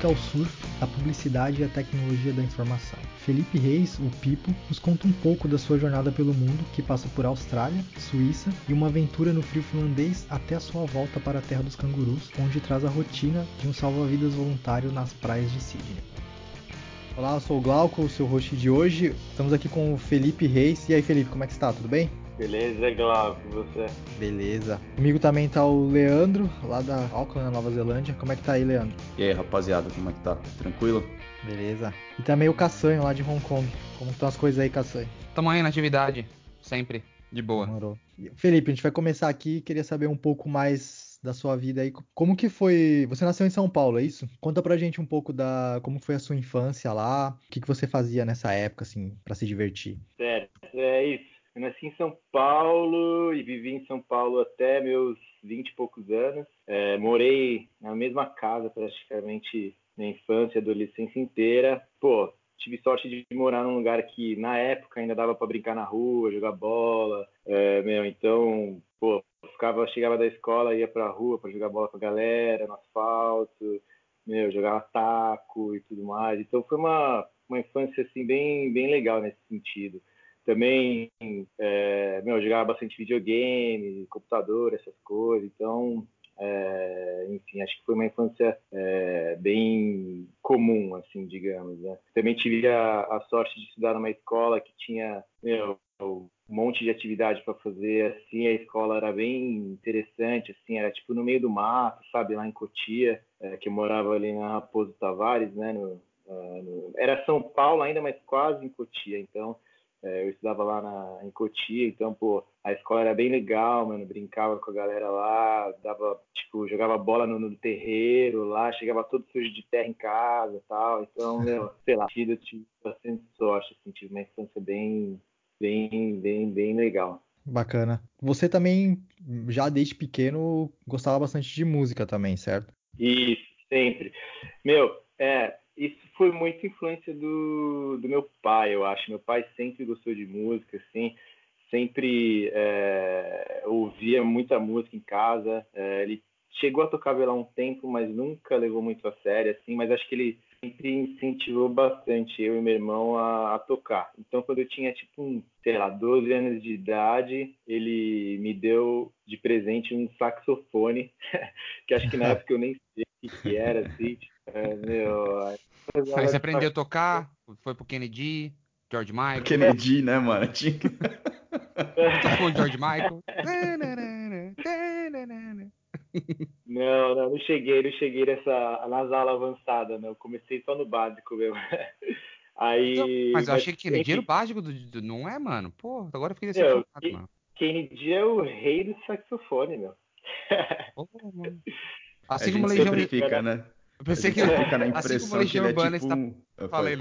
música ao surf, da publicidade e a tecnologia da informação. Felipe Reis, o Pipo, nos conta um pouco da sua jornada pelo mundo, que passa por Austrália, Suíça e uma aventura no frio finlandês até a sua volta para a terra dos cangurus, onde traz a rotina de um salva-vidas voluntário nas praias de Sydney. Olá, eu sou o Glauco, o seu host de hoje. Estamos aqui com o Felipe Reis. E aí, Felipe, como é que está? Tudo bem? Beleza, Glauco, você? Beleza. Comigo também tá o Leandro, lá da Auckland, na Nova Zelândia. Como é que tá aí, Leandro? E aí, rapaziada, como é que tá? Tranquilo? Beleza. E também o Cassanho, lá de Hong Kong. Como estão as coisas aí, Cassanho? Tamo aí na atividade, sempre, de boa. Demorou. Felipe, a gente vai começar aqui. Queria saber um pouco mais da sua vida aí. Como que foi? Você nasceu em São Paulo, é isso? Conta pra gente um pouco da como foi a sua infância lá, o que, que você fazia nessa época, assim, para se divertir. Certo, é isso. Eu nasci em São Paulo e vivi em São Paulo até meus 20 e poucos anos. É, morei na mesma casa praticamente na infância e adolescência inteira. Pô, tive sorte de morar num lugar que na época ainda dava para brincar na rua, jogar bola, é, meu, então, pô, ficava, chegava da escola, ia pra rua para jogar bola com a galera, no asfalto, meu, jogava taco e tudo mais. Então foi uma, uma infância assim bem, bem legal nesse sentido. Também, é, meu, jogava bastante videogame, computador, essas coisas. Então, é, enfim, acho que foi uma infância é, bem comum, assim, digamos. Né? Também tive a, a, sorte de estudar numa escola que tinha meu, um monte de atividade para fazer. Assim, a escola era bem interessante, assim, era tipo no meio do mato, sabe, lá em Cotia, é, que eu morava ali na Raposo Tavares, né? No, é, no, era São Paulo ainda, mas quase em Cotia. Então é, eu estudava lá na, em Cotia, então, pô, a escola era bem legal, mano. Brincava com a galera lá, dava, tipo, jogava bola no, no terreiro lá, chegava todo sujo de terra em casa e tal. Então, meu, sei lá, eu tive bastante sorte, assim, tive uma infância bem, bem, bem, bem legal. Bacana. Você também, já desde pequeno, gostava bastante de música também, certo? Isso, sempre. Meu, é, isso foi muita influência do, do meu pai, eu acho. Meu pai sempre gostou de música, assim, sempre é, ouvia muita música em casa. É, ele chegou a tocar violão um tempo, mas nunca levou muito a sério, assim. Mas acho que ele sempre incentivou bastante eu e meu irmão a, a, tocar. Então, quando eu tinha, tipo, um, sei lá, 12 anos de idade, ele me deu de presente um saxofone, que acho que na época eu nem sei o que, que era, assim. É, meu, Aí você aprendeu a tocar, foi pro Kennedy, George Michael. Kennedy, né, mano? Tinha... Tocou o George Michael. Não, não, não cheguei, não cheguei nessa, nas aulas avançadas, né? Eu comecei só no básico mesmo. Aí, mas eu achei que Kennedy era o básico do, do, Não é, mano? Pô, agora eu fiquei decepcionado, mano. Kennedy é o rei do saxofone, meu. Mano. Assim como Legião... Fica, né? Eu pensei que fica na impressão assim como que ele é tipo está... Falei,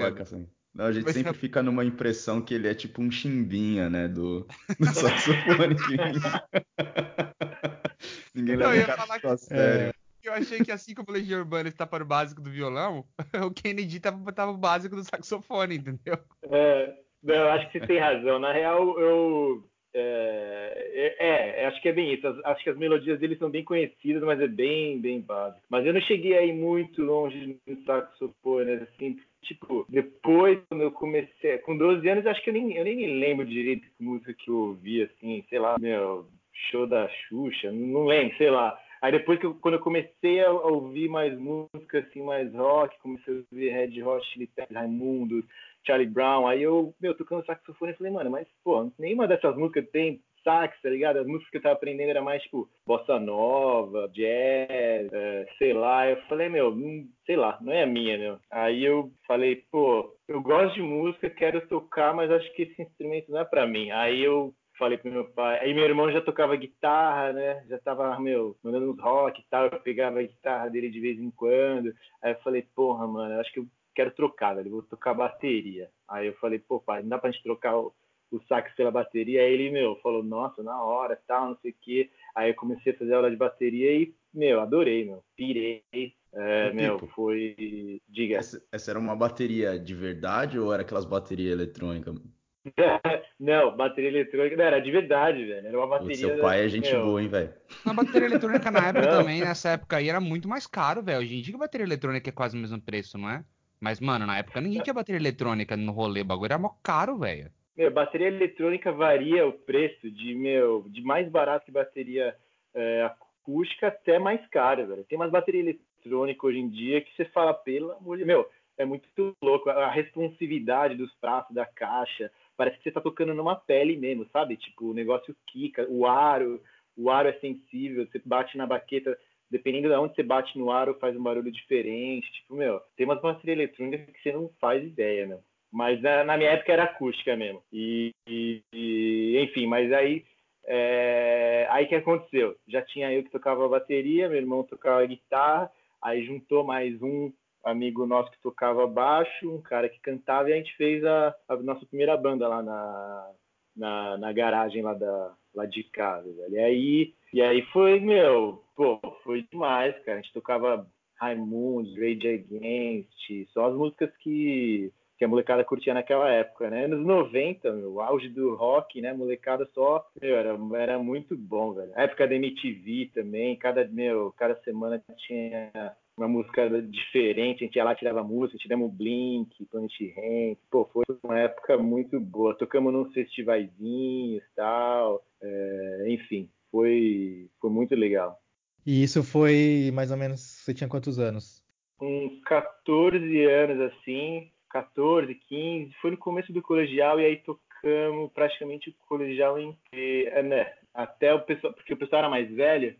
Não, a gente sempre fica numa impressão que ele é tipo um chimbinha, né, do, do saxofone. Ninguém leva o cara a sério. É... Eu achei que assim como o Legião Urbana está para o básico do violão, o Kennedy tava, tava o básico do saxofone, entendeu? É, eu acho que você tem razão. Na real, eu é, é, é, acho que é bem isso. Acho que as melodias dele são bem conhecidas, mas é bem, bem básico. Mas eu não cheguei aí muito longe no saxofone, assim, tipo, depois, quando eu comecei, com 12 anos, acho que eu nem, eu nem me lembro direito que música que eu ouvi, assim, sei lá, meu, show da Xuxa, não lembro, sei lá. Aí depois que eu, quando eu comecei a ouvir mais música, assim, mais rock, comecei a ouvir Red Hot Chili Peppers, Raimundo, Charlie Brown. Aí eu, meu, tocando saxofone, eu falei, mano, mas, pô, nenhuma dessas músicas tem sax, tá ligado? As músicas que eu tava aprendendo era mais, tipo, bossa nova, jazz, é, sei lá. Eu falei, meu, não, sei lá, não é a minha, meu. Aí eu falei, pô, eu gosto de música, quero tocar, mas acho que esse instrumento não é pra mim. Aí eu falei pro meu pai. Aí meu irmão já tocava guitarra, né? Já tava, meu, mandando uns rock e tal. Eu pegava a guitarra dele de vez em quando. Aí eu falei, porra, mano, acho que eu quero trocar, velho. Vou tocar bateria. Aí eu falei, pô, pai, não dá pra gente trocar o, o sax pela bateria. Aí ele, meu, falou, nossa, na hora, tal, não sei o quê. Aí eu comecei a fazer aula de bateria e, meu, adorei, meu. Pirei. É, meu, foi. Diga. Essa, essa, era uma bateria de verdade ou era aquelas baterias eletrônicas? não, bateria eletrônica. Não, era de verdade, velho. Era uma bateria. O seu pai é gente meu... boa, hein, velho? Na bateria eletrônica na época também, nessa época aí, era muito mais caro, velho. Hoje em dia a bateria eletrônica é quase o mesmo preço, não é? Mas, mano, na época ninguém tinha bateria eletrônica no rolê, o bagulho era mó caro, velho. Meu, bateria eletrônica varia o preço de, meu, de mais barato que bateria é, acústica até mais caro, velho. Tem umas baterias eletrônicas hoje em dia que você fala, pelo amor de meu, é muito louco. A responsividade dos pratos, da caixa, parece que você tá tocando numa pele mesmo, sabe? Tipo, o negócio quica, o aro, o aro é sensível, você bate na baqueta, dependendo de onde você bate no aro, faz um barulho diferente. Tipo, meu, tem umas baterias eletrônicas que você não faz ideia, meu. Mas na, na minha época era acústica mesmo. E, e, e enfim, mas aí é, aí que aconteceu? Já tinha eu que tocava bateria, meu irmão tocava guitarra, aí juntou mais um amigo nosso que tocava baixo, um cara que cantava, e a gente fez a, a nossa primeira banda lá na, na, na, garagem lá, da, lá de casa, velho. E aí, e aí foi, meu, pô, foi demais, cara. A gente tocava Raimundo, Rage Against, só as músicas que, que a molecada curtia naquela época, né? Anos 90, meu, o auge do rock, né? Molecada só, meu, era, era muito bom, velho. A época da MTV também, cada, meu, cada semana tinha uma música diferente, a gente ia lá, tirava música, tivemos Blink, Planet Ramp, pô, foi uma época muito boa. Tocamos nos festivaizinhos e tal, é, enfim, foi, foi muito legal. E isso foi mais ou menos, você tinha quantos anos? Com 14 anos, assim, 14, 15, foi no começo do colegial e aí tocamos praticamente o colegial inteiro, é, né? Até o pessoal, porque o pessoal era mais velho,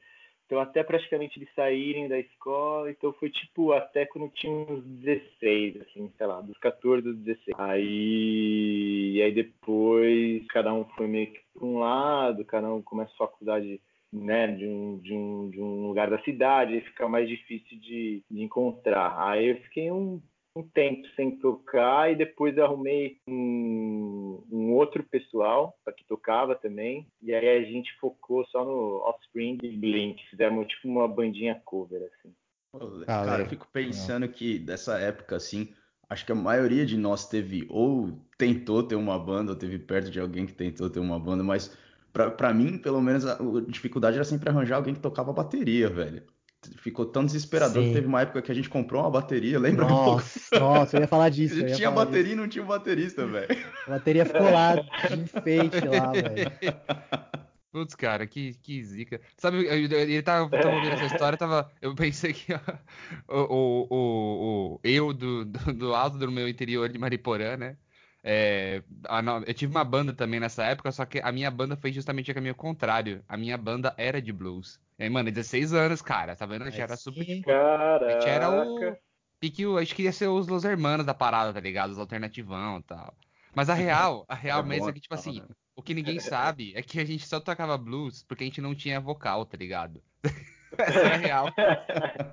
então, até praticamente eles saírem da escola, então foi tipo até quando tinha uns 16, assim, sei lá, dos 14 aos 16. Aí, e aí depois cada um foi meio que para um lado, cada um começa a faculdade né, de um, de, um, de um lugar da cidade, aí fica mais difícil de, de encontrar. Aí eu fiquei um um tempo sem tocar e depois arrumei um, um outro pessoal que tocava também. E aí a gente focou só no Offspring e Blink. Fizemos tipo uma bandinha cover, assim. Cara, eu fico pensando que dessa época, assim, acho que a maioria de nós teve ou tentou ter uma banda, ou teve perto de alguém que tentou ter uma banda, mas para mim, pelo menos, a dificuldade era sempre arranjar alguém que tocava bateria, velho ficou tão desesperador Sim. que teve uma época que a gente comprou uma bateria, lembra? Nossa, nossa eu ia falar disso. Gente tinha bateria disso. e não tinha um baterista, velho. A bateria ficou lá de enfeite lá, velho. Putz, cara, que, que zica. Sabe, ele tava, tava ouvindo essa história, tava, eu pensei que o, o, o, o, eu do, do, do alto do meu interior de Mariporã, né? É, a, eu tive uma banda também nessa época, só que a minha banda foi justamente o caminho contrário. A minha banda era de blues. E aí, mano, 16 anos, cara, tá vendo? A gente era super. Caraca. A gente era o. Pique, a gente queria ser os Los Hermanos da parada, tá ligado? Os alternativão e tal. Mas a real, a real é mesmo é que, tipo assim, o que ninguém sabe é que a gente só tocava blues porque a gente não tinha vocal, tá ligado? Essa era real.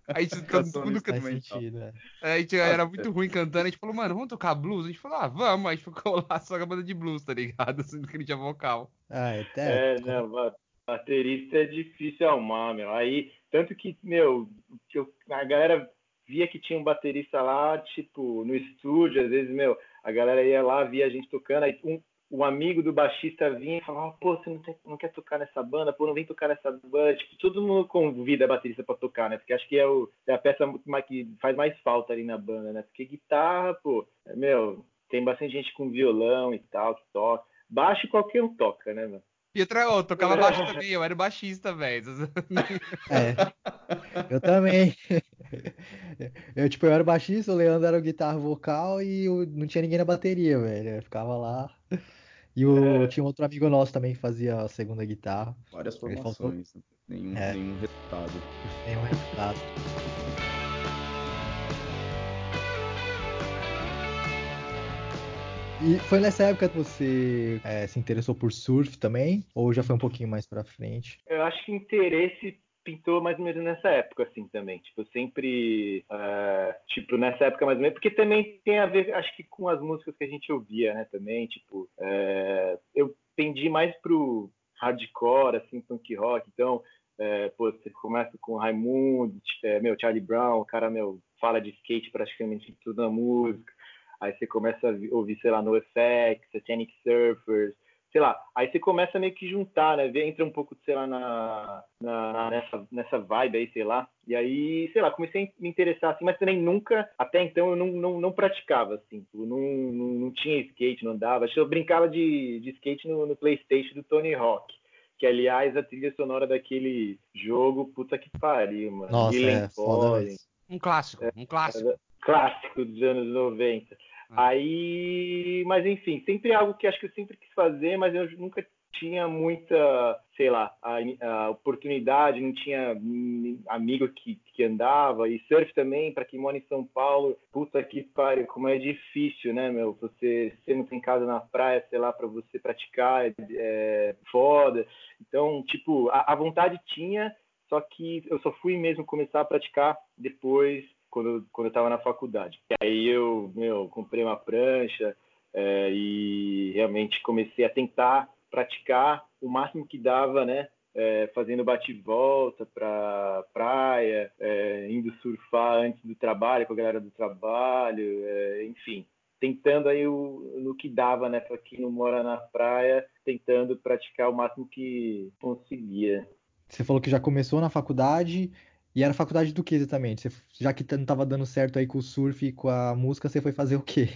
A gente todo mundo cantando. É. é. A gente era muito ruim cantando, a gente falou, mano, vamos tocar blues? A gente falou, ah, vamos. A gente ficou lá só com a banda de blues, tá ligado? Sendo que não tinha vocal. Ah, é, até. É, não, baterista é difícil arrumar, meu. Aí, tanto que, meu, que eu, a galera via que tinha um baterista lá, tipo, no estúdio, às vezes, meu, a galera ia lá, via a gente tocando, aí um, um amigo do baixista vinha e falava, pô, você não, tem, não, quer tocar nessa banda? Pô, não vem tocar nessa banda. Tipo, todo mundo convida a baterista para tocar, né? Porque acho que é, o, é a peça que faz mais falta ali na banda, né? Porque guitarra, pô, é, meu, tem bastante gente com violão e tal que toca. Baixo qualquer um toca, né, mano? Pietra, eu tocava baixo também, eu era baixista, velho. É. Eu também. Eu, tipo, eu era baixista, o Leandro era o guitarra vocal e eu, não tinha ninguém na bateria, velho. Eu ficava lá. E o, é. tinha outro amigo nosso também que fazia a segunda guitarra. Várias formações, faltou... nenhum, é. nenhum resultado. Nenhum resultado. E foi nessa época que você é, se interessou por surf também? Ou já foi um pouquinho mais pra frente? Eu acho que interesse pintou mais ou menos nessa época, assim, também. Tipo, sempre. Uh, tipo, nessa época mais ou menos. Porque também tem a ver, acho que com as músicas que a gente ouvia, né? Também, tipo. Uh, eu pendi mais pro hardcore, assim, punk rock. Então, uh, pô, você começa com Raimundo, meu, Charlie Brown, o cara, meu, fala de skate praticamente em toda a música. Aí você começa a ouvir, sei lá, NoFX, Satanic Surfers, sei lá, aí você começa a meio que juntar, né? Entra um pouco, sei lá, na, na, nessa, nessa vibe aí, sei lá. E aí, sei lá, comecei a me interessar assim, mas também nunca, até então eu não, não, não praticava, assim. Eu não, não, não tinha skate, não dava. Acho que eu brincava de, de skate no, no Playstation do Tony Hawk que aliás a trilha sonora daquele jogo, puta que pariu, mano. Nossa, é, foda Um clássico, um clássico. É, clássico dos anos 90. Ah. Aí, mas enfim, sempre algo que acho que eu sempre quis fazer, mas eu nunca tinha muita, sei lá, a, a oportunidade, não tinha amigo que, que andava, e surf também, para quem mora em São Paulo, puta que pariu, como é difícil, né, meu? Você, você não tem casa na praia, sei lá, para você praticar, é, é foda. Então, tipo, a, a vontade tinha, só que eu só fui mesmo começar a praticar depois quando, quando eu estava na faculdade. E aí eu, meu, comprei uma prancha é, e realmente comecei a tentar praticar o máximo que dava, né? É, fazendo bate-volta para praia, é, indo surfar antes do trabalho com a galera do trabalho, é, enfim, tentando aí o, no que dava, né, para quem não mora na praia, tentando praticar o máximo que conseguia. Você falou que já começou na faculdade e era faculdade do que exatamente? Você, já que não estava dando certo aí com o surf e com a música, você foi fazer o quê?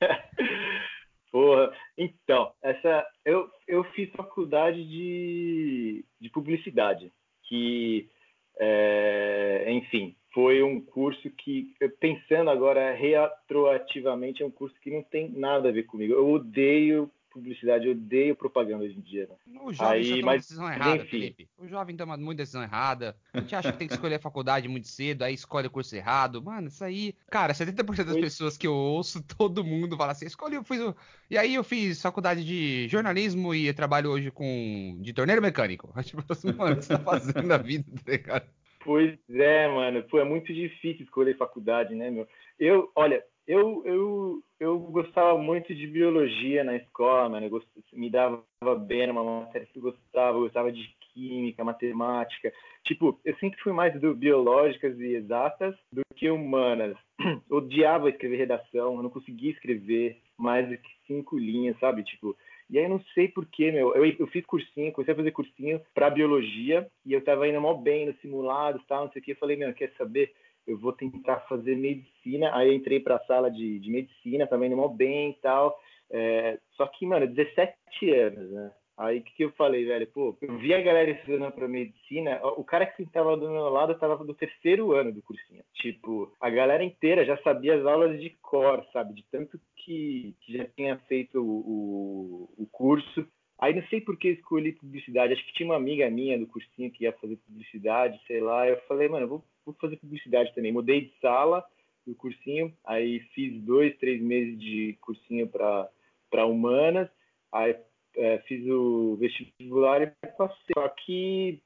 Porra, então, essa eu, eu fiz faculdade de, de publicidade, que, é, enfim, foi um curso que, pensando agora retroativamente, é um curso que não tem nada a ver comigo. Eu odeio publicidade, eu odeio propaganda hoje em dia. Né? O jovem Aí, mas, decisão errada, enfim. Felipe. O jovem toma muita decisão errada. A gente acha que tem que escolher a faculdade muito cedo, aí escolhe o curso errado. Mano, isso aí. Cara, 70% das pessoas que eu ouço, todo mundo fala assim: escolhi, eu fiz. O... E aí eu fiz faculdade de jornalismo e trabalho hoje com. de torneiro mecânico. Tipo assim, mano, o que você tá fazendo na vida, tá ligado? Pois é, mano. Pô, é muito difícil escolher faculdade, né, meu? Eu, olha, eu, eu, eu gostava muito de biologia na escola, mano. Eu gost... me dava bem numa matéria que eu gostava. Eu gostava de química, matemática. Tipo, eu sempre fui mais do biológicas e exatas do que humanas. Odiava escrever redação, eu não conseguia escrever mais do que cinco linhas, sabe? Tipo, e aí eu não sei porquê, meu. Eu, eu fiz cursinho, comecei a fazer cursinho para biologia e eu tava indo mó bem no simulado e tal, não sei o que. Eu falei, meu, quer saber? Eu vou tentar fazer medicina. Aí eu entrei para a sala de, de medicina, também no bem e tal. É, só que, mano, 17 anos, né? Aí o que, que eu falei, velho? Pô, eu vi a galera estudando para medicina, o cara que estava do meu lado estava do terceiro ano do cursinho. Tipo, a galera inteira já sabia as aulas de cor, sabe? De tanto que, que já tinha feito o, o, o curso. Aí não sei por que escolhi publicidade. Acho que tinha uma amiga minha do cursinho que ia fazer publicidade, sei lá. Eu falei, mano, vou vou fazer publicidade também. Mudei de sala do cursinho, aí fiz dois, três meses de cursinho para humanas, aí é, fiz o vestibular e passei. Só que,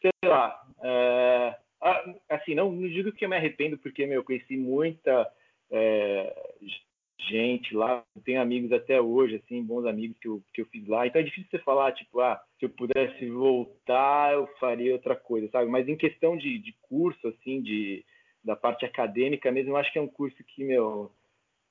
sei lá, é, assim, não, não digo que eu me arrependo, porque, meu, eu conheci muita é, gente lá, tenho amigos até hoje, assim, bons amigos que eu, que eu fiz lá. Então é difícil você falar, tipo, ah, se eu pudesse voltar, eu faria outra coisa, sabe? Mas em questão de, de curso, assim, de, da parte acadêmica mesmo, eu acho que é um curso que, meu,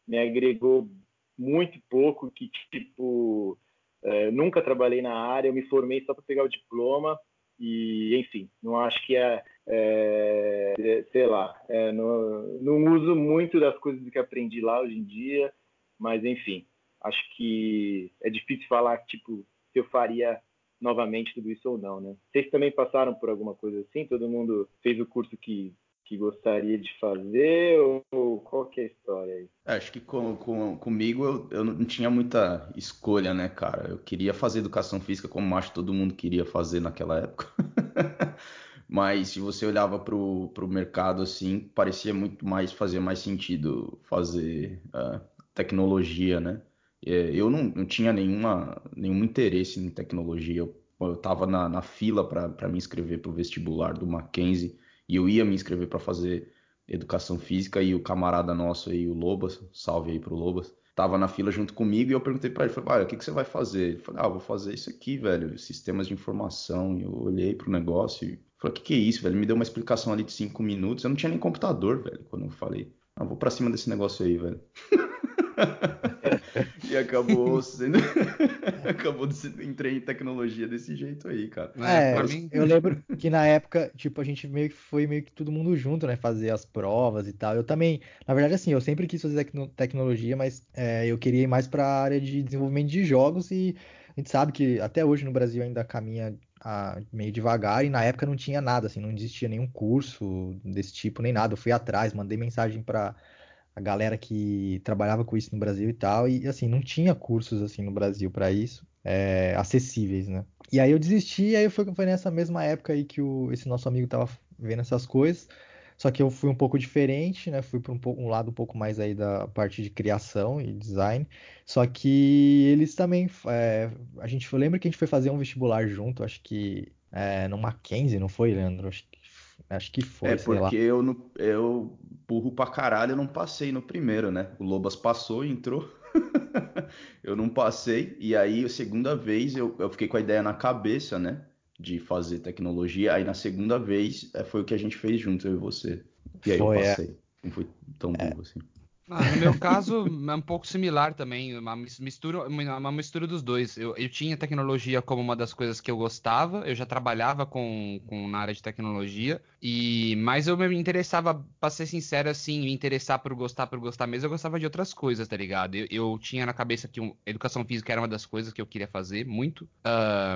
me agregou muito pouco, que, tipo, é, nunca trabalhei na área, eu me formei só para pegar o diploma, e, enfim, não acho que é, é, é sei lá, é, não, não uso muito das coisas que aprendi lá hoje em dia, mas, enfim, acho que é difícil falar, tipo, se eu faria novamente tudo isso ou não, né? Vocês também passaram por alguma coisa assim? Todo mundo fez o curso que que gostaria de fazer ou qual que é a história aí? É, acho que com, com, comigo eu, eu não tinha muita escolha, né, cara? Eu queria fazer educação física como acho que todo mundo queria fazer naquela época. Mas se você olhava para o mercado assim, parecia muito mais fazer mais sentido fazer uh, tecnologia, né? É, eu não, não tinha nenhuma, nenhum interesse em tecnologia. Eu estava na, na fila para me inscrever para o vestibular do Mackenzie e eu ia me inscrever para fazer educação física e o camarada nosso aí, o Lobas, salve aí pro Lobas, tava na fila junto comigo e eu perguntei para ele, falei, o que, que você vai fazer? Ele falou, ah, vou fazer isso aqui, velho, sistemas de informação. E eu olhei pro negócio e falei, o que, que é isso, velho? Ele me deu uma explicação ali de cinco minutos, eu não tinha nem computador, velho, quando eu falei, ah, vou para cima desse negócio aí, velho. e acabou sendo. acabou entrei em tecnologia desse jeito aí, cara. É, é mim... eu lembro que na época, tipo, a gente meio que foi meio que todo mundo junto, né? Fazer as provas e tal. Eu também, na verdade, assim, eu sempre quis fazer tecnologia, mas é, eu queria ir mais para a área de desenvolvimento de jogos e a gente sabe que até hoje no Brasil ainda caminha a, meio devagar e na época não tinha nada, assim, não existia nenhum curso desse tipo, nem nada. Eu fui atrás, mandei mensagem para a galera que trabalhava com isso no Brasil e tal, e assim, não tinha cursos assim no Brasil para isso, é, acessíveis, né? E aí eu desisti, e aí foi, foi nessa mesma época aí que o, esse nosso amigo tava vendo essas coisas. Só que eu fui um pouco diferente, né? Fui para um, um, lado um pouco mais aí da parte de criação e design. Só que eles também. É, a gente lembra que a gente foi fazer um vestibular junto, acho que é, no Mackenzie, não foi, Leandro? Acho que, acho que foi. É porque eu, no, eu, burro pra caralho, eu não passei no primeiro, né? O Lobas passou e entrou. eu não passei. E aí, a segunda vez, eu, eu fiquei com a ideia na cabeça, né? De fazer tecnologia. Aí na segunda vez é, foi o que a gente fez junto, eu e você. E aí foi, eu é. passei. É. Não foi tão é. burro assim. Ah, no meu caso, é um pouco similar também, uma mistura, uma mistura dos dois. Eu, eu, tinha tecnologia como uma das coisas que eu gostava, eu já trabalhava com, com na área de tecnologia, e mas eu me interessava, para ser sincero, assim, me interessar por gostar, por gostar mesmo, eu gostava de outras coisas, tá ligado? Eu, eu tinha na cabeça que um, educação física era uma das coisas que eu queria fazer muito,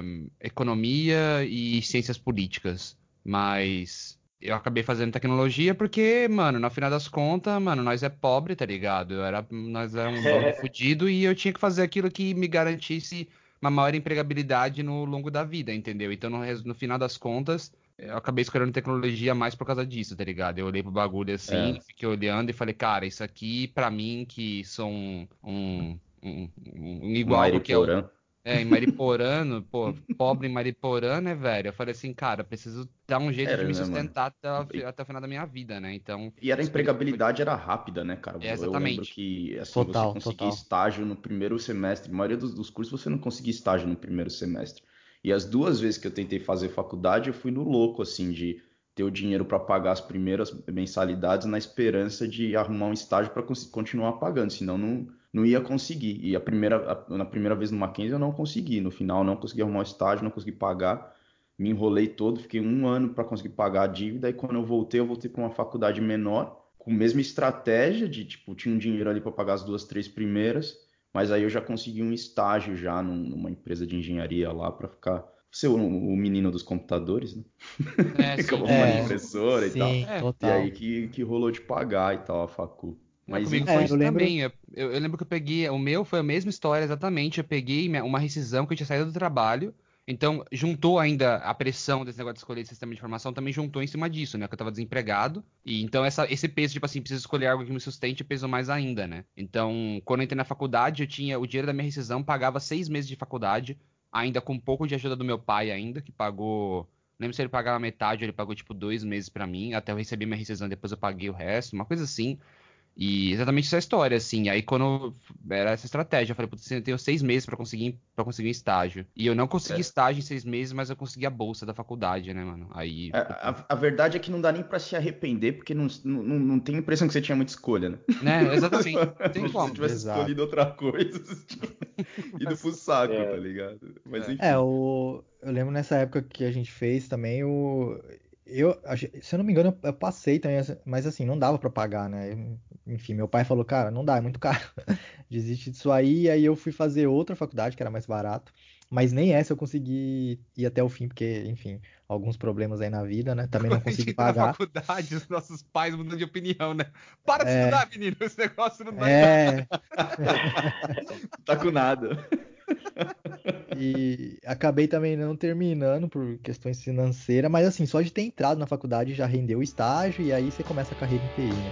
um, economia e ciências políticas, mas eu acabei fazendo tecnologia porque, mano, no final das contas, mano, nós é pobre, tá ligado? Eu era, nós era um bando fudido e eu tinha que fazer aquilo que me garantisse uma maior empregabilidade no longo da vida, entendeu? Então, no, no final das contas, eu acabei escolhendo tecnologia mais por causa disso, tá ligado? Eu olhei pro bagulho assim, é. fiquei olhando e falei, cara, isso aqui, para mim, que sou um, um, um, um igual que é o, é, em Mariporã, pô, pobre em Mariporã, né, velho? Eu falei assim, cara, preciso dar um jeito era, de me né, sustentar até, até, o final da minha vida, né? Então. E era a empregabilidade era rápida, né, cara? É, exatamente. Eu lembro que assim, total, você conseguia total. estágio no primeiro semestre. A maioria dos, dos cursos você não conseguia estágio no primeiro semestre. E as duas vezes que eu tentei fazer faculdade, eu fui no louco, assim, de ter o dinheiro para pagar as primeiras mensalidades na esperança de arrumar um estágio para continuar pagando, senão não não ia conseguir. E a primeira, a, na primeira vez no Mackenzie eu não consegui. No final não consegui arrumar o estágio, não consegui pagar. Me enrolei todo, fiquei um ano para conseguir pagar a dívida. E quando eu voltei, eu voltei para uma faculdade menor, com a mesma estratégia de tipo, tinha um dinheiro ali para pagar as duas, três primeiras. Mas aí eu já consegui um estágio já numa empresa de engenharia lá para ficar ser o, o, menino dos computadores, né? É, sim. Como é, impressora sim, e tal. Total. E aí que, que rolou de pagar e tal a facu. Mas comigo foi é, isso lembro... também. Eu, eu, lembro que eu peguei. O meu foi a mesma história exatamente. Eu peguei uma rescisão que eu tinha saído do trabalho. Então, juntou ainda a pressão desse negócio de escolher sistema de informação, também juntou em cima disso, né? Que eu tava desempregado. E então essa, esse peso, tipo assim, preciso escolher algo que me sustente, pesou mais ainda, né? Então, quando eu entrei na faculdade, eu tinha o dinheiro da minha rescisão, pagava seis meses de faculdade, ainda com um pouco de ajuda do meu pai ainda, que pagou. Não lembro se ele pagava metade, ou ele pagou tipo dois meses para mim, até eu receber minha rescisão, depois eu paguei o resto, uma coisa assim. E exatamente essa história, assim. Aí quando era essa estratégia, eu falei, putz, eu tenho seis meses para conseguir para conseguir um estágio. E eu não consegui é. estágio em seis meses, mas eu consegui a bolsa da faculdade, né, mano? Aí. É, a, a, verdade é que não dá nem para se arrepender, porque não, não, não tem a impressão que você tinha muita escolha, né? Né, exatamente. tem como. Se tivesse Exato. escolhido outra coisa, você tinha ido pro saco, é. tá ligado? Mas é. enfim. É, o... eu lembro nessa época que a gente fez também o eu, se eu não me engano, eu passei também, mas assim, não dava para pagar, né? Enfim, meu pai falou, cara, não dá, é muito caro. Desiste disso aí, e aí eu fui fazer outra faculdade que era mais barato, mas nem essa eu consegui ir até o fim, porque, enfim, alguns problemas aí na vida, né? Também não consegui pagar. Na faculdade, os nossos pais mudam de opinião, né? Para de é... estudar, menino, esse negócio não dá. É. tá com nada. E acabei também não terminando por questões financeiras, mas assim, só de ter entrado na faculdade já rendeu o estágio e aí você começa a carreira em TI, né?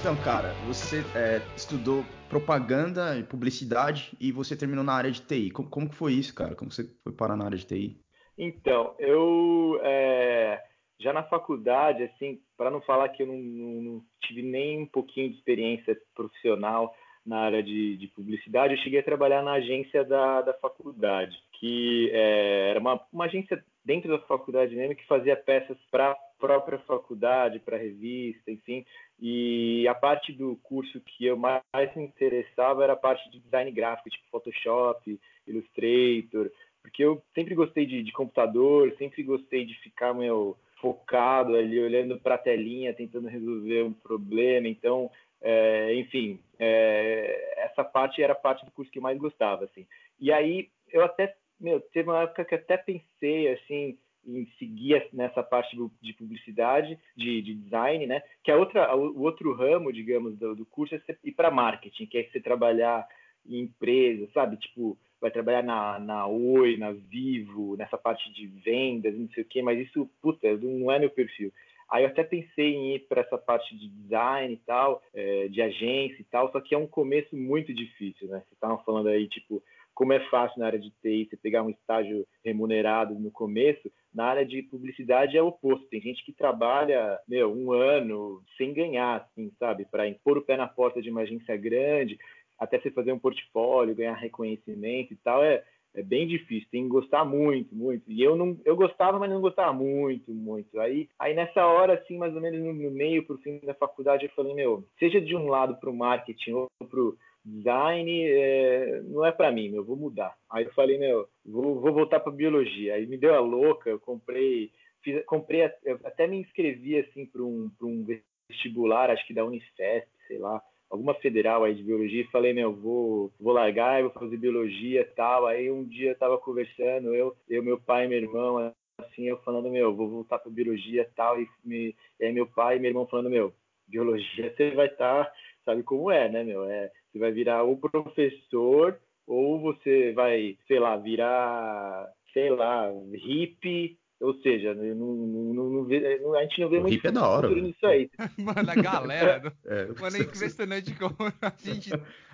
Então, cara, você é, estudou propaganda e publicidade e você terminou na área de TI. Como, como que foi isso, cara? Como você foi parar na área de TI? Então, eu é, já na faculdade, assim, para não falar que eu não, não, não, tive nem um pouquinho de experiência profissional na área de, de publicidade, eu cheguei a trabalhar na agência da, da faculdade, que é, era uma, uma agência dentro da faculdade mesmo que fazia peças para própria faculdade para revista, enfim. E a parte do curso que eu mais me interessava era a parte de design gráfico, tipo Photoshop, Illustrator, porque eu sempre gostei de, de computador, sempre gostei de ficar meu focado ali, olhando para a telinha, tentando resolver um problema. Então, é, enfim, é, essa parte era a parte do curso que eu mais gostava, assim. E aí eu até, meu, teve uma época que até pensei, assim, em seguir nessa parte de publicidade, de, de design, né? Que a outra, o outro ramo, digamos, do, do curso é ir para marketing, que é você trabalhar em empresas, sabe? Tipo, vai trabalhar na, na Oi, na Vivo, nessa parte de vendas, não sei o quê, mas isso, puta, não é meu perfil. Aí eu até pensei em ir para essa parte de design e tal, é, de agência e tal, só que é um começo muito difícil, né? Vocês estavam falando aí, tipo, como é fácil na área de TI você pegar um estágio remunerado no começo, na área de publicidade é o oposto. Tem gente que trabalha, meu, um ano sem ganhar, assim, sabe? Para impor o pé na porta de uma agência grande, até você fazer um portfólio, ganhar reconhecimento e tal, é, é bem difícil, tem que gostar muito, muito. E eu não, eu gostava, mas não gostava muito, muito. Aí, aí nessa hora, assim, mais ou menos no, no meio pro fim da faculdade, eu falei, meu, seja de um lado para o marketing ou para o design, é, não é para mim, meu, vou mudar. Aí eu falei, meu, vou, vou voltar para biologia. Aí me deu a louca, eu comprei, fiz, comprei, até me inscrevi assim para um, um vestibular, acho que da Unifesp, sei lá alguma federal aí de biologia e falei, meu, vou, vou largar, vou fazer biologia tal. Aí um dia eu tava conversando, eu, eu, meu pai e meu irmão, assim, eu falando, meu, vou voltar para biologia tal. E, me, e aí meu pai e meu irmão falando, meu, biologia você vai estar, tá, sabe como é, né, meu? É, você vai virar o professor ou você vai, sei lá, virar, sei lá, hippie ou seja, não, não, não, a gente não vê o muito é da hora, nisso aí. Mano, a galera. é, mano, é impressionante como a gente,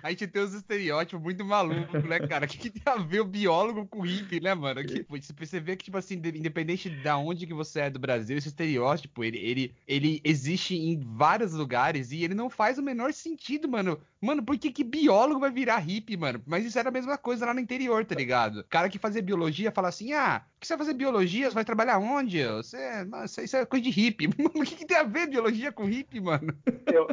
a gente tem os estereótipos muito malucos, né, cara? O que, que, tem a ver o biólogo com o hippie, né, mano? Que, você vê que, tipo assim, independente de onde que você é do Brasil, esse estereótipo, ele, ele, ele existe em vários lugares e ele não faz o menor sentido, mano. Mano, por que, que biólogo vai virar hippie, mano? Mas isso era a mesma coisa lá no interior, tá ligado? Cara que fazia biologia fala assim: ah, que você vai fazer biologia? Você vai trabalhar onde? Você, mano, isso é coisa de hippie. o que, que, tem a ver biologia com hippie, mano? Eu,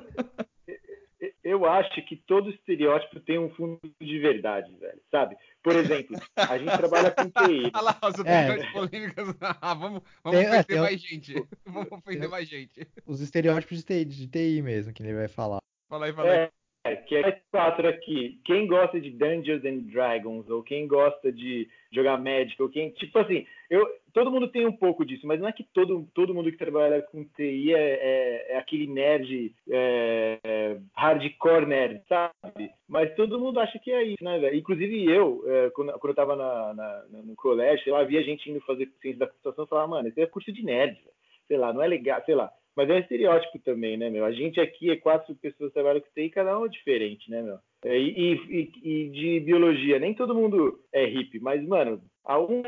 eu acho que todo estereótipo tem um fundo de verdade, velho, sabe? Por exemplo, a gente trabalha com TI. Olha lá, as é. polêmicas. Ah, vamos vamos tem, ofender é, mais gente. Vamos ofender mais gente. Os estereótipos de TI, de TI mesmo, que ele vai falar. Fala aí, fala aí. É, que é quatro aqui. Quem gosta de Dungeons and Dragons, ou quem gosta de jogar Magic, ou quem. Tipo assim, eu, todo mundo tem um pouco disso, mas não é que todo, todo mundo que trabalha com TI é, é, é aquele nerd é, é, hardcore nerd, sabe? Mas todo mundo acha que é isso, né? Inclusive eu, é, quando, quando eu tava na, na, no colégio, sei lá, via gente indo fazer ciência da computação e falava, mano, isso é curso de nerd, véio. sei lá, não é legal, sei lá. Mas é um estereótipo também, né, meu? A gente aqui é quatro pessoas que trabalham com TI, cada um é diferente, né, meu? É, e, e, e, de biologia, nem todo mundo é hippie, mas, mano, algum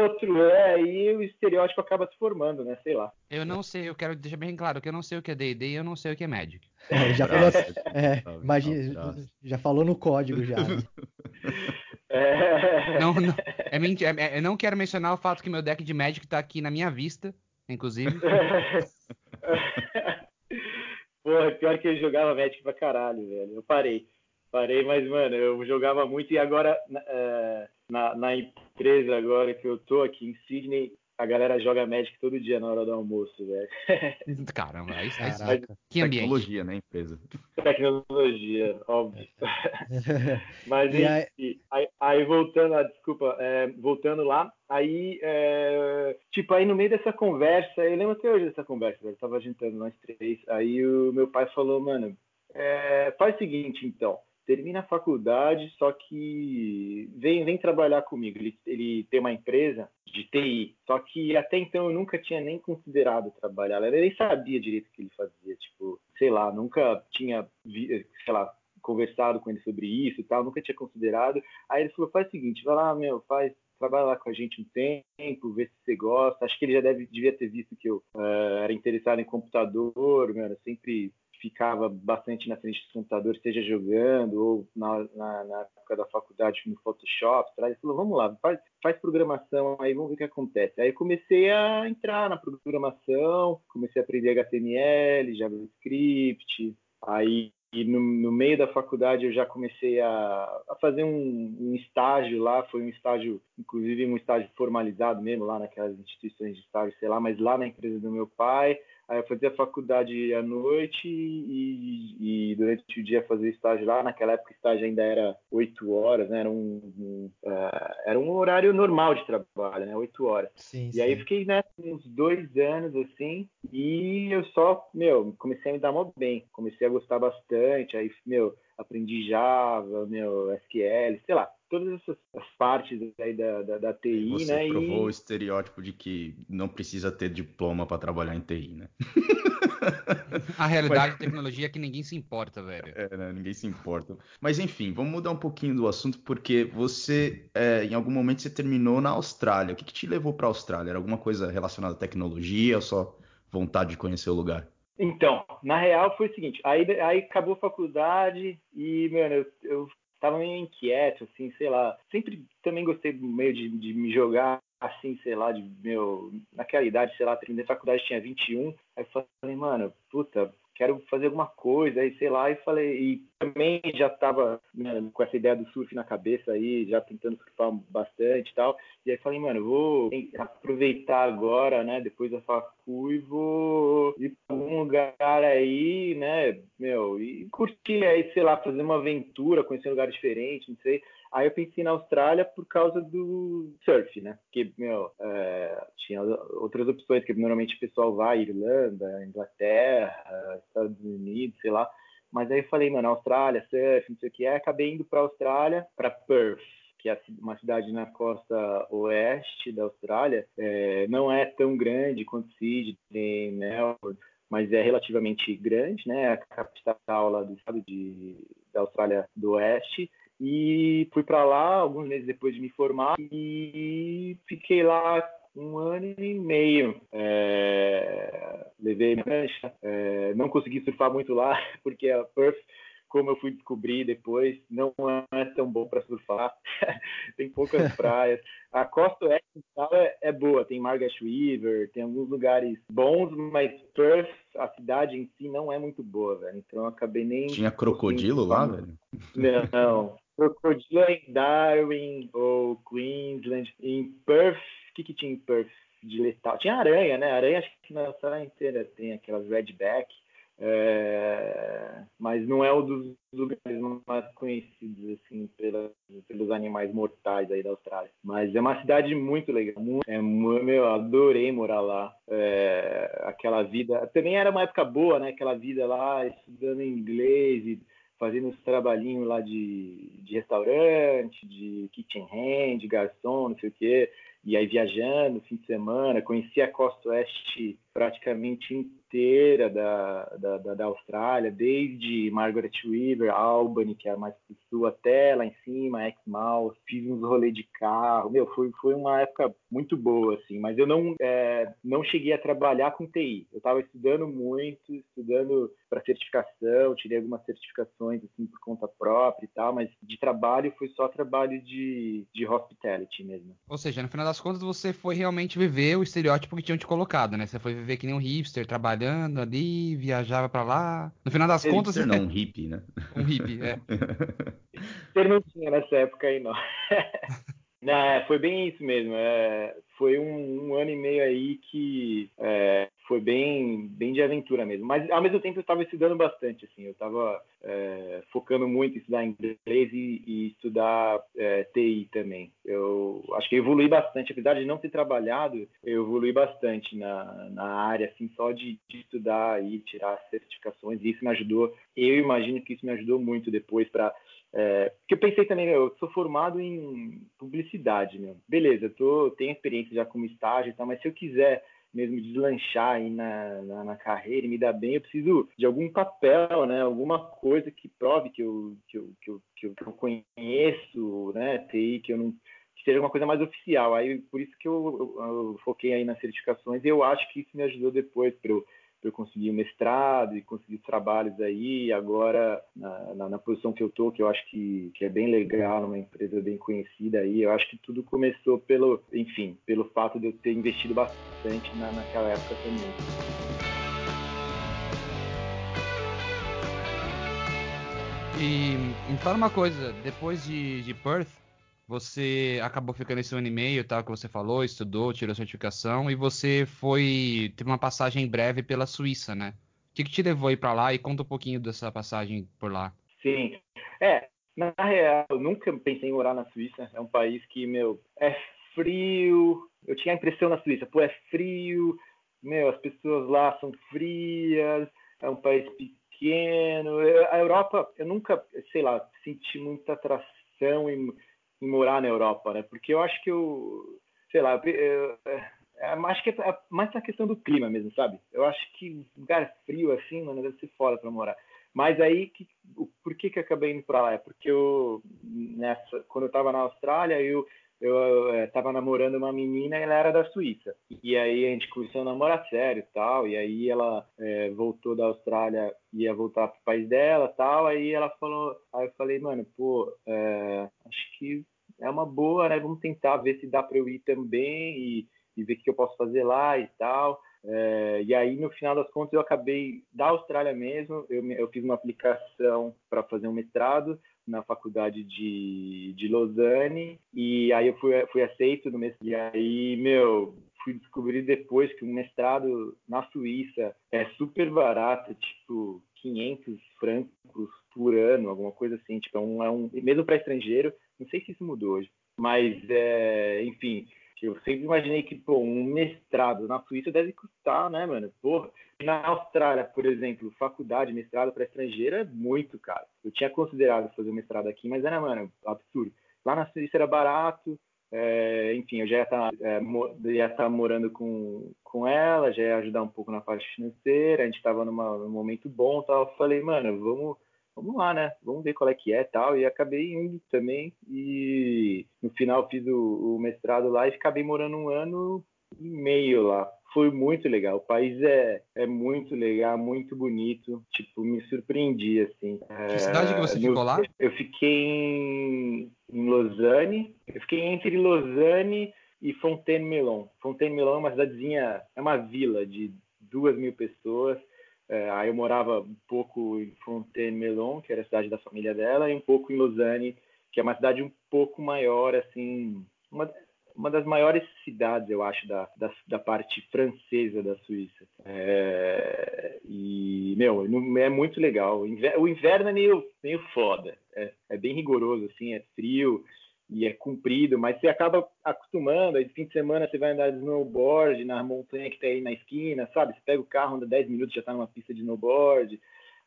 outro é, e o estereótipo acaba se formando, né? Sei lá. Eu não sei, eu quero deixar bem claro que eu não sei o que é D&D e eu não sei o que é Magic. É, já, falou, é, imagina, já falou no código já. Né? É... Não, não, é mentira, é, eu não quero mencionar o fato que meu deck de Magic tá aqui na minha vista, inclusive. Porra, pior que eu jogava Magic pra caralho, velho. Eu parei. Parei, mas, mano, eu jogava muito e agora é, na, na, empresa agora que eu tô aqui em Sydney, a galera joga Magic todo dia na hora do almoço, velho. Caramba, aí, aí que Tecnologia, né, empresa? Tecnologia, óbvio. Mas aí... Aí, aí, voltando, ah, desculpa, é, voltando lá, aí, é, tipo, aí no meio dessa conversa, eu lembro até hoje dessa conversa, velho, tava jantando nós três, aí o meu pai falou, mano, é, faz o seguinte, então, termina a faculdade, só que vem, vem trabalhar comigo. Ele, ele tem uma empresa de TI, só que até então eu nunca tinha nem considerado trabalhar. Eu nem sabia direito o que ele fazia, tipo, sei lá, nunca tinha, sei lá, conversado com ele sobre isso e tal, nunca tinha considerado. Aí ele falou: faz o seguinte, vai lá, meu, faz trabalha lá com a gente um tempo, vê se você gosta. Acho que ele já deve, devia ter visto que eu uh, era interessado em computador, era sempre ficava bastante na frente do computador, seja jogando ou na, na, na época da faculdade no Photoshop. Ele falou, vamos lá, faz, faz programação aí, vamos ver o que acontece. Aí comecei a entrar na programação, comecei a aprender HTML, JavaScript, aí e no, no, meio da faculdade eu já comecei a, a fazer um, um, estágio lá, foi um estágio, inclusive um estágio formalizado mesmo lá naquelas instituições de estágio, sei lá, mas lá na empresa do meu pai. Aí eu fazia faculdade à noite e, e durante o dia fazia estágio lá. Naquela época o estágio ainda era oito horas, né? Era um, um uh, era um horário normal de trabalho, né? Oito horas. Sim, e sim. aí fiquei né, uns dois anos assim e eu só, meu, comecei a me dar mó bem. Comecei a gostar bastante. Aí, meu, aprendi Java, meu, SQL, sei lá, todas essas partes aí da, da, da TI, você né? provou e... o estereótipo de que não precisa ter diploma para trabalhar em TI, né? A realidade Mas... da tecnologia é que ninguém se importa, velho. É, né? ninguém se importa. Mas enfim, vamos mudar um pouquinho do assunto, porque você, é, em algum momento, você terminou na Austrália. O que, que te levou para a Austrália? Era alguma coisa relacionada à tecnologia ou só vontade de conhecer o lugar? Então, na real foi o seguinte, aí, aí acabou a faculdade e, mano, eu, eu tava meio inquieto, assim, sei lá. Sempre também gostei meio de, de me jogar assim, sei lá, de meu, naquela idade, sei lá, terminei a faculdade, tinha 21, aí eu falei, mano, puta, quero fazer alguma coisa, aí sei lá, e falei, e também já estava né, com essa ideia do surf na cabeça aí, já tentando surfar bastante e tal, e aí falei, mano, vou aproveitar agora, né, depois da facu e vou ir para algum lugar aí, né, meu, e curtir aí, sei lá, fazer uma aventura, conhecer um lugar diferente, não sei, Aí eu pensei na Austrália por causa do surf, né? Porque, meu, é, tinha outras opções, que normalmente o pessoal vai, Irlanda, Inglaterra, Estados Unidos, sei lá. Mas aí eu falei, mano, Austrália, surf, não sei o que. Aí acabei indo para Austrália, para Perth, que é uma cidade na costa oeste da Austrália. É, não é tão grande quanto Sydney, Melbourne, mas é relativamente grande, né? É a capital lá do estado de, da Austrália do Oeste. E fui para lá alguns meses depois de me formar e fiquei lá um ano e meio. É, levei mancha, é, não consegui surfar muito lá, porque a Perth, como eu fui descobrir depois, não é tão bom para surfar. tem poucas praias. A costa oeste é, é boa, tem Margaret River, tem alguns lugares bons, mas Perth, a cidade em si, não é muito boa, velho. Então eu acabei nem. Tinha crocodilo lá, velho? Não, crocodilo é em Darwin ou Queensland. Em Perth, o que, que tinha em Perth de letal? Tinha aranha, né? Aranha acho que na Austrália inteira tem aquelas redback. É, mas não é um dos lugares mais conhecidos assim pela, pelos animais mortais aí da Austrália. Mas é uma cidade muito legal, muito, é, meu, adorei morar lá. É, aquela vida, também era uma época boa, né? Aquela vida lá estudando inglês e fazendo uns trabalhinhos lá de, de restaurante, de kitchen hand, de garçom, não sei o quê, e aí viajando, fim de semana, conheci a costa oeste praticamente inteira da, da, da, Austrália, desde Margaret River, Albany, que é mais pro sul, até lá em cima, Exmouth, fiz uns rolês de carro, meu, foi, foi uma época muito boa, assim, mas eu não, é, não cheguei a trabalhar com TI, eu estava estudando muito, estudando para certificação, tirei algumas certificações, assim, por conta própria e tal, mas de trabalho foi só trabalho de, de hospitality mesmo. Ou seja, no final das contas, você foi realmente viver o estereótipo que tinham te colocado, né? Você foi viver que nem um hipster, trabalhando ali, viajava para lá. No final das contas. Hipster não, um hippie, né? Um hippie, é. Hipster não tinha nessa época aí, não. é, foi bem isso mesmo. É, foi um, um, ano e meio aí que é, foi bem, bem de aventura mesmo. Mas ao mesmo tempo eu estava estudando bastante, assim, eu estava é, focando muito em estudar inglês e, e estudar é, TI também. Eu acho que evolui bastante, apesar de não ter trabalhado, eu evolui bastante na, na área, assim, só de, de estudar e tirar certificações. E isso me ajudou. Eu imagino que isso me ajudou muito depois para é, porque eu pensei também, eu sou formado em publicidade, meu. Beleza, eu tô, tenho experiência já como estágio e tal, mas se eu quiser mesmo deslanchar aí na, na, na, carreira e me dar bem, eu preciso de algum papel, né? Alguma coisa que prove que eu, que eu, que eu, que eu, que eu conheço, né? TI, que eu não que seja uma coisa mais oficial. Aí por isso que eu, eu, eu, foquei aí nas certificações e eu acho que isso me ajudou depois para eu eu conseguir o mestrado e conseguir trabalhos aí. Agora, na, na, na, posição que eu tô, que eu acho que, que é bem legal, numa empresa bem conhecida aí, eu acho que tudo começou pelo, enfim, pelo fato de eu ter investido bastante na, naquela época também. E me fala uma coisa, depois de, de Perth, você acabou ficando esse ano e meio, tal, que você falou, estudou, tirou certificação e você foi teve uma passagem breve pela Suíça, né? O que, que te levou aí para lá e conta um pouquinho dessa passagem por lá. Sim, é, na real, eu nunca pensei em morar na Suíça. É um país que, meu, é frio. Eu tinha a impressão na Suíça, pô, é frio, meu, as pessoas lá são frias, é um país pequeno. A Europa, eu nunca, sei lá, senti muita atração em em morar na Europa, né? Porque eu acho que eu, sei lá, eu, eu, eu, acho que é mais a questão do clima mesmo, sabe? Eu acho que lugar frio assim, mano, deve ser foda para morar. Mas aí, que, por que que eu acabei indo para lá? É porque eu, nessa, quando eu estava na Austrália, eu eu estava é, namorando uma menina e ela era da Suíça. E aí a gente começou a namorar sério e tal. E aí ela é, voltou da Austrália, ia voltar pro país dela tal. Aí ela falou, aí eu falei, mano, pô, é, acho que é uma boa, né? Vamos tentar ver se dá para eu ir também e, e ver o que eu posso fazer lá e tal. É, e aí, no final das contas, eu acabei da Austrália mesmo. Eu, eu fiz uma aplicação para fazer um mestrado na faculdade de, de Lausanne e aí eu fui, fui aceito no mestrado. E aí, meu, fui descobrir depois que um mestrado na Suíça é super barato, tipo 500 francos por ano, alguma coisa assim. Tipo, é um, é um mesmo para estrangeiro, não sei se isso mudou hoje, mas, é, enfim, eu sempre imaginei que, pô, um mestrado na Suíça deve custar, né, mano? Porra. Na Austrália, por exemplo, faculdade, mestrado para estrangeiro é muito caro. Eu tinha considerado fazer um mestrado aqui, mas era, mano, absurdo. Lá na Suíça era barato, é, enfim, eu já ia estar, tá, é, estar tá morando com, com ela, já ia ajudar um pouco na parte financeira, a gente estava num momento bom tal. Eu falei, mano, vamos vamos lá, né? Vamos ver qual é que é tal. E acabei indo também. E no final fiz o, o mestrado lá e acabei morando um ano e meio lá. Foi muito legal. O país é, é muito legal, muito bonito. Tipo, me surpreendi, assim. Que cidade que você no, ficou lá? Eu fiquei em, em Lausanne. Eu fiquei entre Lausanne e Fontaine-Melon. Fontaine-Melon é uma cidadezinha, é uma vila de duas mil pessoas é, aí eu morava um pouco em Fontaine-Melon, que era a cidade da família dela, e um pouco em Lausanne, que é uma cidade um pouco maior, assim, uma, uma das maiores cidades, eu acho, da, da, da parte francesa da Suíça. É, e, meu, é muito legal. O inverno é meio, meio foda, é, é bem rigoroso, assim, é frio, e é comprido, mas você acaba acostumando, aí de fim de semana você vai andar de snowboard na montanha que tá aí na esquina, sabe? Você pega o carro, anda 10 minutos, já tá numa pista de snowboard.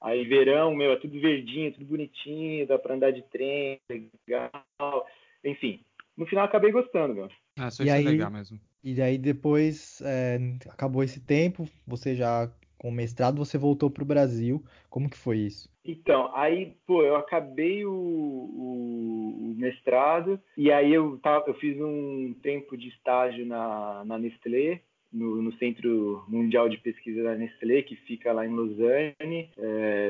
Aí verão, meu, é tudo verdinho, tudo bonitinho, dá para andar de trem, legal. Enfim, no final acabei gostando, meu. Ah, isso e é aí, legal mesmo. E aí depois é, acabou esse tempo, você já com o mestrado, você voltou para o Brasil. Como que foi isso? Então, aí, pô, eu acabei o, o, o mestrado e aí eu, tava, eu fiz um tempo de estágio na, na Nestlé, no, no, Centro Mundial de Pesquisa da Nestlé, que fica lá em Lausanne.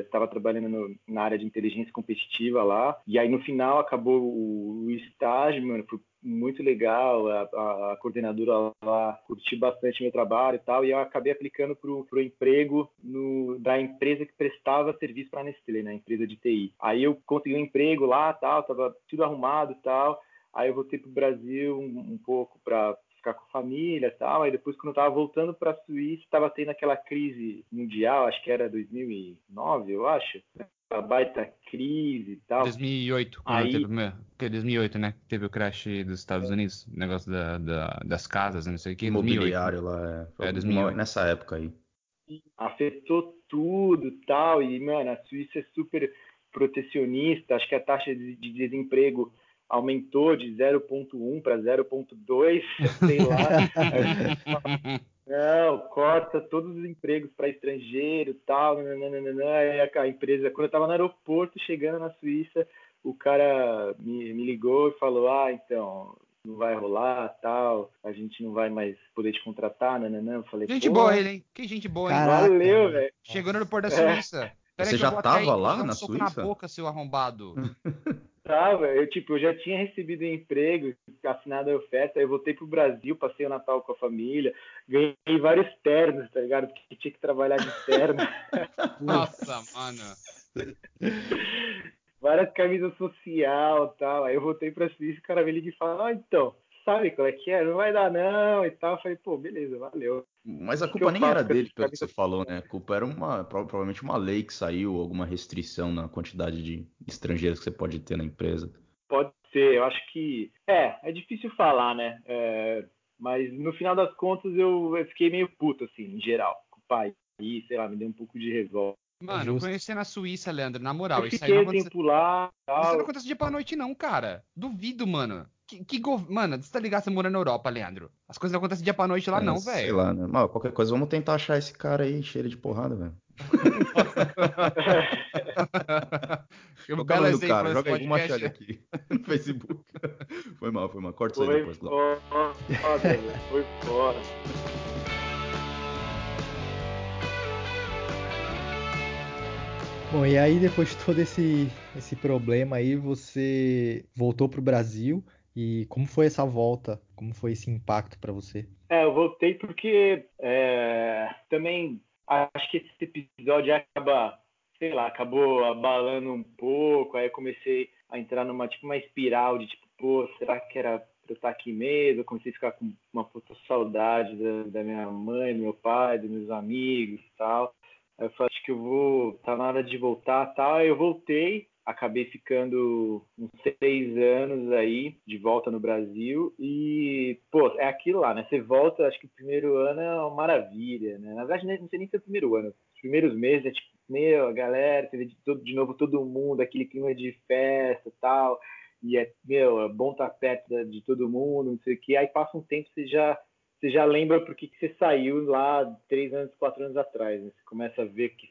Estava é, trabalhando no, na área de inteligência competitiva lá. E aí, no final, acabou o, o estágio, mano. Muito legal. A, a, a, coordenadora lá curtiu bastante meu trabalho e tal. E eu acabei aplicando para o emprego no, da empresa que prestava serviço para a Nestlé, né? Empresa de TI. Aí eu consegui um emprego lá, tal. Tava tudo arrumado e tal. Aí eu voltei para o Brasil um, um pouco para ficar com a família e tal. Aí depois, quando eu tava voltando para a Suíça, estava tendo aquela crise mundial, acho que era 2009, eu acho. A baita crise e tal. 2008, aí... teve, 2008, né? Teve o crash dos Estados Unidos, negócio da, da, das casas, não sei o que. Imobiliário lá, é, é 2008. nessa época aí. Afetou tudo tal, e, mano, a Suíça é super protecionista, acho que a taxa de, de desemprego aumentou de 0,1 para 0,2, sei lá. Não, corta todos os empregos para estrangeiro tal. Nananana. Aí a empresa, quando eu estava no aeroporto, chegando na Suíça, o cara me, me ligou e falou: Ah, então, não vai rolar, tal, a gente não vai mais poder te contratar, né. Eu falei, gente boa ele, hein? Que gente boa, hein? Caraca, Valeu, velho. Chegou no aeroporto da. Suíça. É. Você já tava aí, lá na Suíça? na boca, seu arrombado. Tava, eu tipo, eu já tinha recebido um emprego, assinado a oferta, eu voltei pro Brasil, passei o Natal com a família, ganhei vários ternos, tá ligado? Porque tinha que trabalhar de terno. Nossa, mano. Várias camisas social tal. Aí eu voltei pra Suíça e o cara me liga e fala, ah, então, sabe qual é que é? Não vai dar não e tal. Eu falei, pô, beleza, valeu. Mas a culpa nem era dele, pelo que você falou, né? A culpa era uma, provavelmente uma lei que saiu, alguma restrição na quantidade de estrangeiros que você pode ter na empresa. Pode ser, eu acho que. É, é difícil falar, né? É, mas no final das contas eu, eu, fiquei meio puto, assim, em geral, com o país, sei lá, me deu um pouco de revolta. Mano, Justo. conhecer na Suíça, Leandro, na moral, eu isso aí não acontece... lá, Isso não acontece dia pra noite, não, cara. Duvido, mano. Que, que go... Mano, você tá ligado, você mora na Europa, Leandro. As coisas não acontecem dia pra noite lá, é, não, velho. Sei lá, né? Mas qualquer coisa, vamos tentar achar esse cara aí cheio de porrada, velho. um belo exemplo cara, joga aí, vamos achar ele aqui no Facebook. Foi mal, foi mal. Corta isso aí depois, Foi foda, foi foda. Bom, e aí depois de todo esse, esse problema aí, você voltou para o Brasil e como foi essa volta? Como foi esse impacto para você? É, eu voltei porque é, também acho que esse episódio acaba, sei lá, acabou abalando um pouco, aí eu comecei a entrar numa tipo uma espiral de tipo, pô, será que era pra eu estar aqui mesmo? Eu comecei a ficar com uma puta saudade da, da minha mãe, do meu pai, dos meus amigos e tal. Aí eu falei, acho que eu vou, tá na hora de voltar tal. Aí eu voltei, acabei ficando uns seis anos aí de volta no Brasil e, pô, é aquilo lá, né? Você volta, acho que o primeiro ano é uma maravilha, né? Na verdade, não sei nem se é o primeiro ano. Os primeiros meses é tipo, meu, a galera, você vê de, todo, de novo todo mundo, aquele clima de festa tal. E é, meu, é bom estar perto de todo mundo, não sei o que. Aí passa um tempo, você já você já lembra por que você saiu lá três anos, quatro anos atrás. Né? Você começa a ver que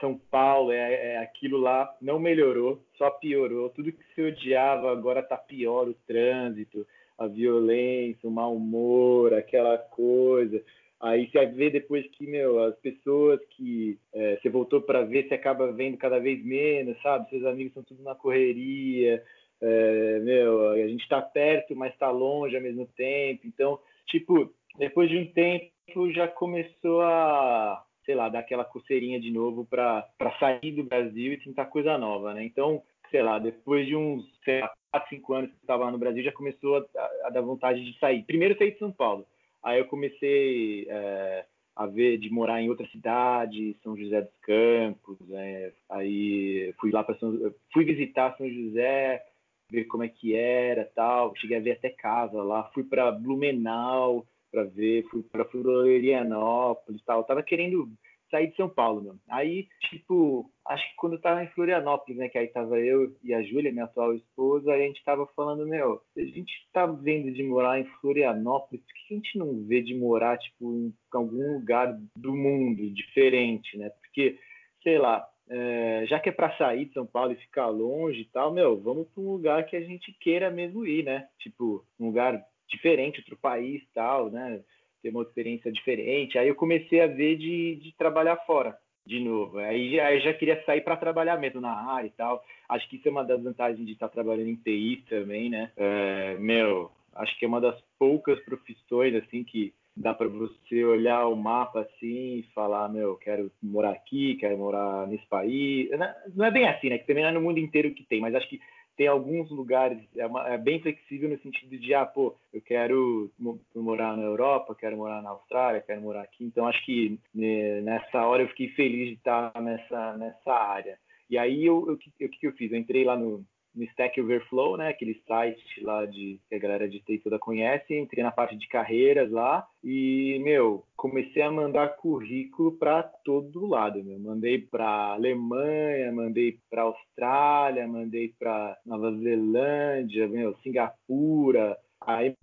São Paulo é, é, aquilo lá não melhorou, só piorou. Tudo que você odiava agora está pior. O trânsito, a violência, o mau humor, aquela coisa. Aí você vê depois que, meu, as pessoas que é, você voltou para ver, você acaba vendo cada vez menos, sabe? Seus amigos estão tudo na correria. É, meu, a gente está perto, mas está longe ao mesmo tempo. Então, tipo, depois de um tempo já começou a, sei lá, dar aquela coceirinha de novo para sair do Brasil e tentar coisa nova, né? Então, sei lá, depois de uns, sei lá, 4, 5 anos que eu estava no Brasil, já começou a, a, dar vontade de sair. Primeiro saí de São Paulo. Aí eu comecei é, a ver de morar em outra cidade, São José dos Campos. É, aí fui lá para São, fui visitar São José, ver como é que era, tal. Cheguei a ver até casa lá. Fui para Blumenau, para ver, fui para Florianópolis tal. Eu tava querendo sair de São Paulo, meu. Aí, tipo, acho que quando eu tava em Florianópolis, né, que aí tava eu e a Júlia, minha atual esposa, aí a gente tava falando, meu, a gente tá vendo de morar em Florianópolis, por que a gente não vê de morar, tipo, em algum lugar do mundo diferente, né? Porque, sei lá, é, já que é para sair de São Paulo e ficar longe e tal, meu, vamos para um lugar que a gente queira mesmo ir, né? Tipo, um lugar diferente, outro país tal, né? Ter uma experiência diferente. Aí eu comecei a ver de, de trabalhar fora de novo. Aí, aí já queria sair para trabalhar mesmo na área e tal. Acho que isso é uma das vantagens de estar trabalhando em TI também, né? É, meu, acho que é uma das poucas profissões assim que dá para você olhar o mapa assim e falar, meu, quero morar aqui, quero morar nesse país. Não é bem assim, né? Que também não é no mundo inteiro que tem, mas acho que tem alguns lugares, é, uma, é, bem flexível no sentido de, ah, pô, eu quero morar na Europa, quero morar na Austrália, quero morar aqui. Então, acho que né, nessa hora eu fiquei feliz de estar nessa, nessa área. E aí, o eu, que, eu, que eu fiz? Eu entrei lá no, no Stack Overflow, né, aquele site lá de que a galera de TI toda conhece, entrei na parte de carreiras lá e, meu, comecei a mandar currículo para todo lado, meu. Mandei para Alemanha, mandei para Austrália, mandei para Nova Zelândia, meu, Singapura, aí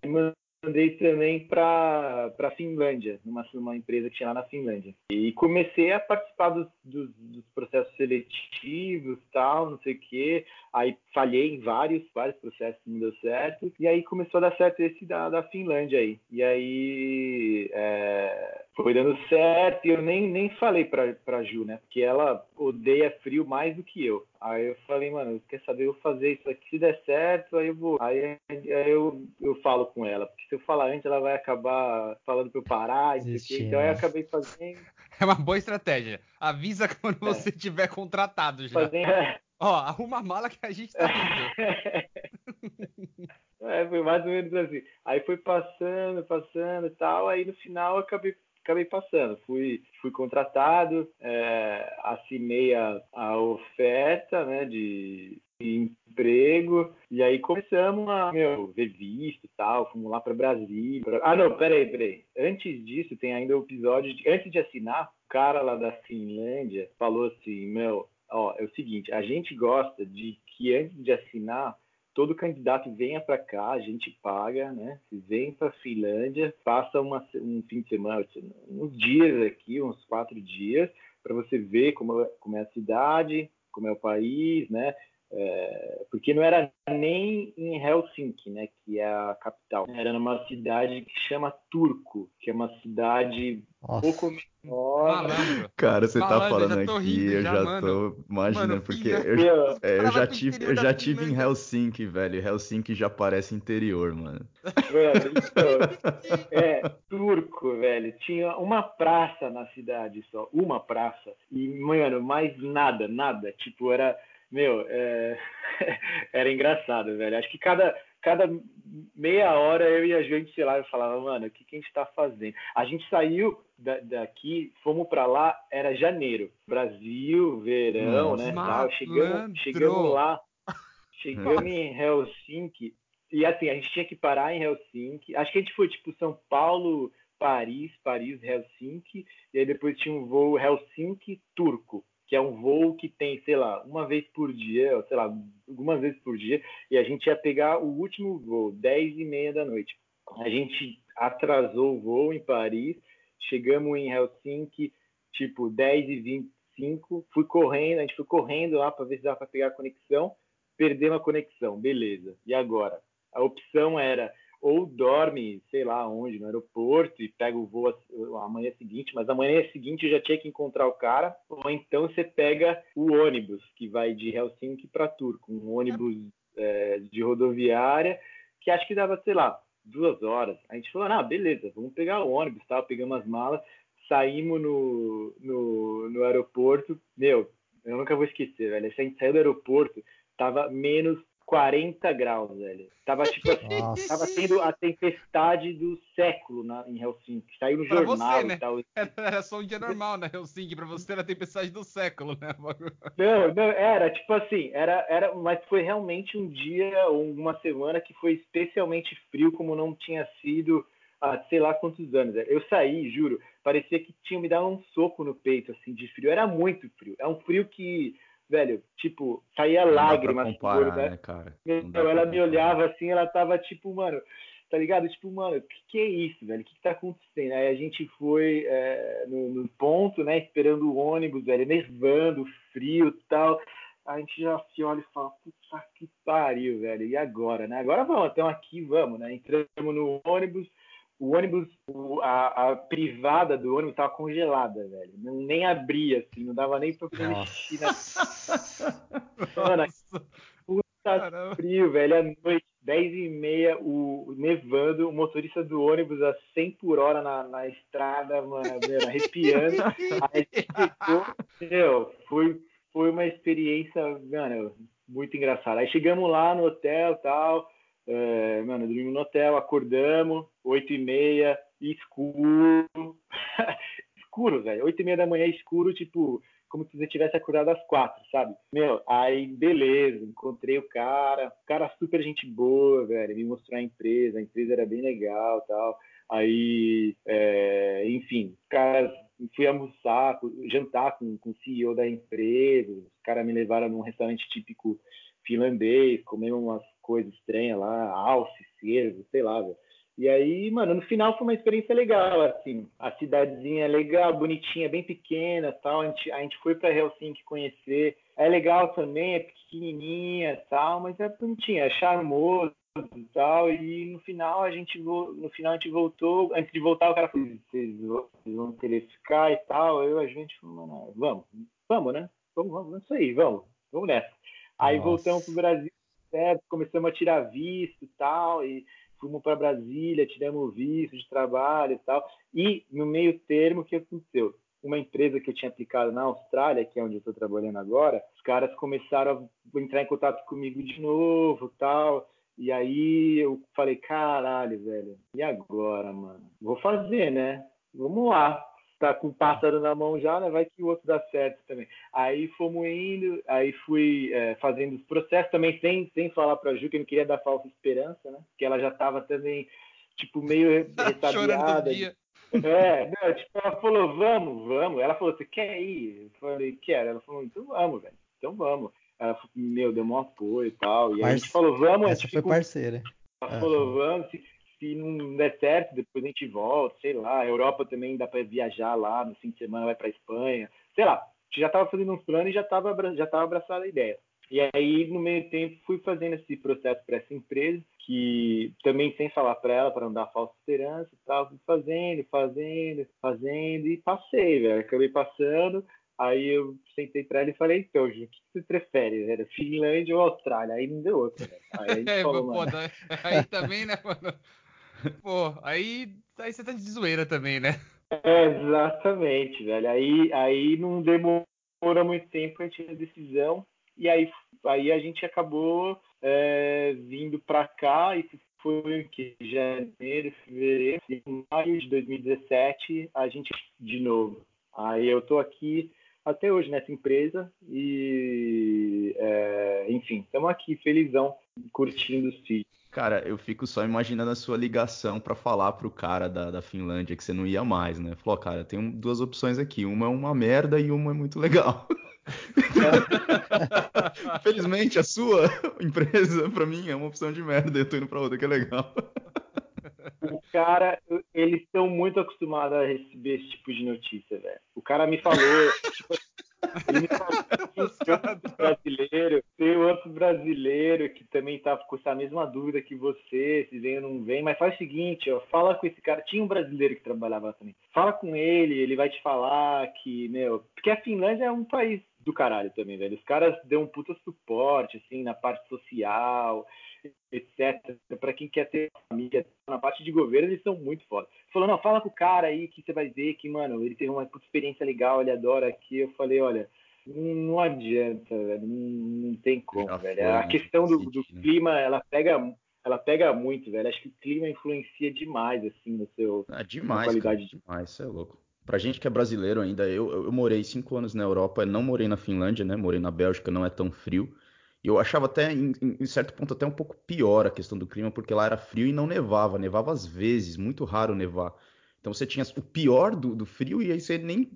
mandei também para a Finlândia, numa, numa empresa que tinha lá na Finlândia. E comecei a participar dos, dos, dos processos seletivos, tal, não sei o quê. Aí falhei em vários, vários processos, não deu certo. E aí começou a dar certo esse da, da Finlândia aí. E aí é, foi dando certo e eu nem, nem falei pra, pra Ju, né? Porque ela odeia frio mais do que eu. Aí eu falei, mano, quer saber, eu vou fazer isso aqui, se der certo, aí eu vou. Aí, aí eu, eu falo com ela, porque se eu falar antes, ela vai acabar falando pra eu parar, então aí eu acabei fazendo. É uma boa estratégia. Avisa quando é. você tiver contratado já. Fazendo... Ó, arruma a mala que a gente tá indo. é, foi mais ou menos assim. Aí foi passando, passando e tal, aí no final eu acabei acabei passando. Fui, fui contratado, é, assinei a, a oferta né, de, de, emprego, e aí começamos a meu, ver visto e tal, fomos lá para Brasília. Pra... Ah, não, peraí, peraí. Antes disso, tem ainda o episódio de. Antes de assinar, o cara lá da Finlândia falou assim: meu, ó, é o seguinte, a gente gosta de que antes de assinar todo candidato venha para cá, a gente paga, né? Vem para Finlândia, passa uma, um fim de semana, uns dias aqui, uns quatro dias, para você ver como, é, como é a cidade, como é o país, né? É, porque não era nem em Helsinki, né, que é a capital. Era numa cidade que chama Turku, que é uma cidade Nossa. pouco menor. Cara, você tá Malandro, tá falando aqui, rindo, eu já, já tô imaginando, mano, porque eu, é, eu já tive, eu já tive em Helsinki, velho. Helsinki já parece interior, mano. Mano, então, é, Turco, velho. Tinha uma praça na cidade só, uma praça. E, mano, mais nada, nada. Tipo, era meu, é... era engraçado, velho. Acho que cada, cada meia hora eu e a gente, sei lá, eu falava, mano, o que, que a gente tá fazendo? A gente saiu da, daqui, fomos para lá, era janeiro. Brasil, verão, Nossa, né? Tal. Chegamos, chegamos lá, chegamos em Helsinki, e assim, a gente tinha que parar em Helsinki. Acho que a gente foi tipo São Paulo, Paris, Paris, Helsinki, e aí depois tinha um voo Helsinki-Turco que é um voo que tem, sei lá, uma vez por dia, sei lá, algumas vezes por dia, e a gente ia pegar o último voo, 10 e meia da noite. A gente atrasou o voo em Paris, chegamos em Helsinki, tipo, 10 e 25, fui correndo, a gente foi correndo lá para ver se dava para pegar a conexão, perdemos a conexão, beleza. E agora? A opção era ou dorme, sei lá onde, no aeroporto e pega o voo amanhã seguinte, mas amanhã seguinte já tinha que encontrar o cara, ou então você pega o ônibus que vai de Helsinki para Turku, um ônibus é, de rodoviária, que acho que dava, sei lá, duas horas. A gente falou, ah, beleza, vamos pegar o ônibus, tal, pegamos as malas, saímos no, no, no aeroporto, meu, eu nunca vou esquecer, velho, a gente saiu do aeroporto, tava menos 40 graus, velho. Tava tipo assim, tava tendo a tempestade do século na, em Helsinki. Saiu no pra jornal você, né? e tal. Era, era, só um dia normal na Helsinki, pra você era a tempestade do século, né? Não, não, era tipo assim, era, era, mas foi realmente um dia ou uma semana que foi especialmente frio, como não tinha sido há sei lá quantos anos. Eu saí, juro, parecia que tinha me dado um soco no peito, assim, de frio. Era muito frio. É um frio que velho, tipo, saía não lágrimas. Comparar, né, cara? Meu, ela me olhava assim, ela tava tipo, mano, tá ligado? Tipo, mano, o que, que é isso, velho? O que, que tá acontecendo? Aí a gente foi é, no, no, ponto, né, esperando o ônibus, velho, nevando, frio e tal. A gente já se olha e fala, puta que pariu, velho, e agora, né? Agora vamos, estamos aqui, vamos, né? Entramos no ônibus, o ônibus, a, a, privada do ônibus tava congelada, velho. Não, nem abria, assim, não dava nem pra mexer na. Mano, puta Caramba. frio, velho. À noite, 10 e meia, o, nevando, o motorista do ônibus a 100 por hora na, na estrada, mano, velho, arrepiando. Aí ficou, meu, foi, foi uma experiência, mano, muito engraçada. Aí chegamos lá no hotel e tal é, mano, dormimos no hotel, acordamos, oito e meia, escuro. escuro, velho. Oito e meia da manhã, escuro, tipo, como se você tivesse acordado às quatro, sabe? Meu, aí, beleza, encontrei o cara, o cara super gente boa, velho, me mostrou a empresa, a empresa era bem legal tal. Aí, é, enfim, caras, fui almoçar, jantar com, com o CEO da empresa, os caras me levaram num restaurante típico finlandês, comemos umas coisa estranha lá, alce, cervo, sei lá, velho. E aí, mano, no final foi uma experiência legal, assim. A cidadezinha é legal, bonitinha, bem pequena tal. A gente, a gente foi para Helsinki conhecer. É legal também, é pequenininha tal, mas é bonitinha, é charmoso e tal. E no final a gente no final a gente voltou, antes de voltar o cara falou, vocês vão querer ficar e tal. Eu a gente falou, mano, vamos, vamos, né? Vamos, vamos, isso aí, vamos, vamos nessa. Aí Nossa. voltamos pro Brasil, certo? Começamos a tirar visto e tal, e fomos para Brasília, tiramos visto de trabalho e tal. E no meio termo, o que aconteceu? Uma empresa que eu tinha aplicado na Austrália, que é onde eu estou trabalhando agora, os caras começaram a entrar em contato comigo de novo tal. E aí eu falei, caralho, velho, e agora, mano? Vou fazer, né? Vamos lá tá com o pássaro na mão já, né? Vai que o outro dá certo também. Aí fomos indo, aí fui é, fazendo os processos também sem, sem falar para a Ju que eu não queria dar falsa esperança, né? Que ela já estava também, tipo, meio ressabiada. É, não, tipo, ela falou, vamos, vamos. Ela falou, você quer ir? Eu falei, quero. Ela falou, então vamos, velho. Então vamos. Ela falou, meu, deu um apoio e tal. E aí a gente falou, vamos. Essa foi parceira. Ela falou, vamos. Se, não der certo, depois a gente volta, sei lá. A Europa também dá para viajar lá, no fim de semana vai para Espanha, sei lá. A gente já estava fazendo uns planos e já estava já tava abraçada a ideia. E aí, no meio tempo, fui fazendo esse processo para essa empresa, que também sem falar para ela, para não dar falsa esperança e tal, fui fazendo, fazendo, fazendo, e passei, velho. Acabei passando. Aí eu sentei para ela e falei, então, Ju, o que você prefere? Era Finlândia ou Austrália? Aí não deu outra, né? Aí, é, falou, pô, aí também, né, mano? Pô, aí, aí você tá de zoeira também, né? É, exatamente, velho. Aí, aí não demora muito tempo a gente a decisão. E aí, aí a gente acabou é, vindo para cá e foi o que? Janeiro, fevereiro, maio de 2017, a gente de novo. Aí eu tô aqui até hoje nessa empresa e, é, enfim, estamos aqui felizão, curtindo o sítio. Cara, eu fico só imaginando a sua ligação para falar pro cara da, da Finlândia que você não ia mais, né? Falou, cara, tem duas opções aqui, uma é uma merda e uma é muito legal. Felizmente, a sua empresa, para mim, é uma opção de merda, eu tô indo pra outra que é legal. O cara, eles estão muito acostumados a receber esse tipo de notícia, velho. O cara me falou, tipo, outro brasileiro, tem outro brasileiro que também tá com essa mesma dúvida que você, se vem ou não vem, mas faz o seguinte, ó, fala com esse cara, tinha um brasileiro que trabalhava também, fala com ele, ele vai te falar que, meu, porque a Finlândia é um país do caralho também, velho, os caras dão um puta suporte, assim, na parte social, etc. Para quem quer ter família na parte de governo, eles são muito foda. Falou, não, fala com o cara aí que você vai ver que, mano, ele tem uma experiência legal, ele adora aqui. Eu falei, olha, não adianta, velho, não, tem como, Já velho. Foi, a questão do, do né? clima, ela pega ela pega muito, velho. Acho que o clima influencia demais, assim, no seu. Ah, demais, qualidade cara, demais, é louco. Pra gente que é brasileiro ainda, eu, eu morei cinco anos na Europa, não morei na Finlândia, né? Morei na Bélgica, não é tão frio. Eu achava até, em, em, certo ponto, até um pouco pior a questão do clima, porque lá era frio e não nevava. Nevava às vezes, muito raro nevar. Então você tinha o pior do, do frio e aí você nem,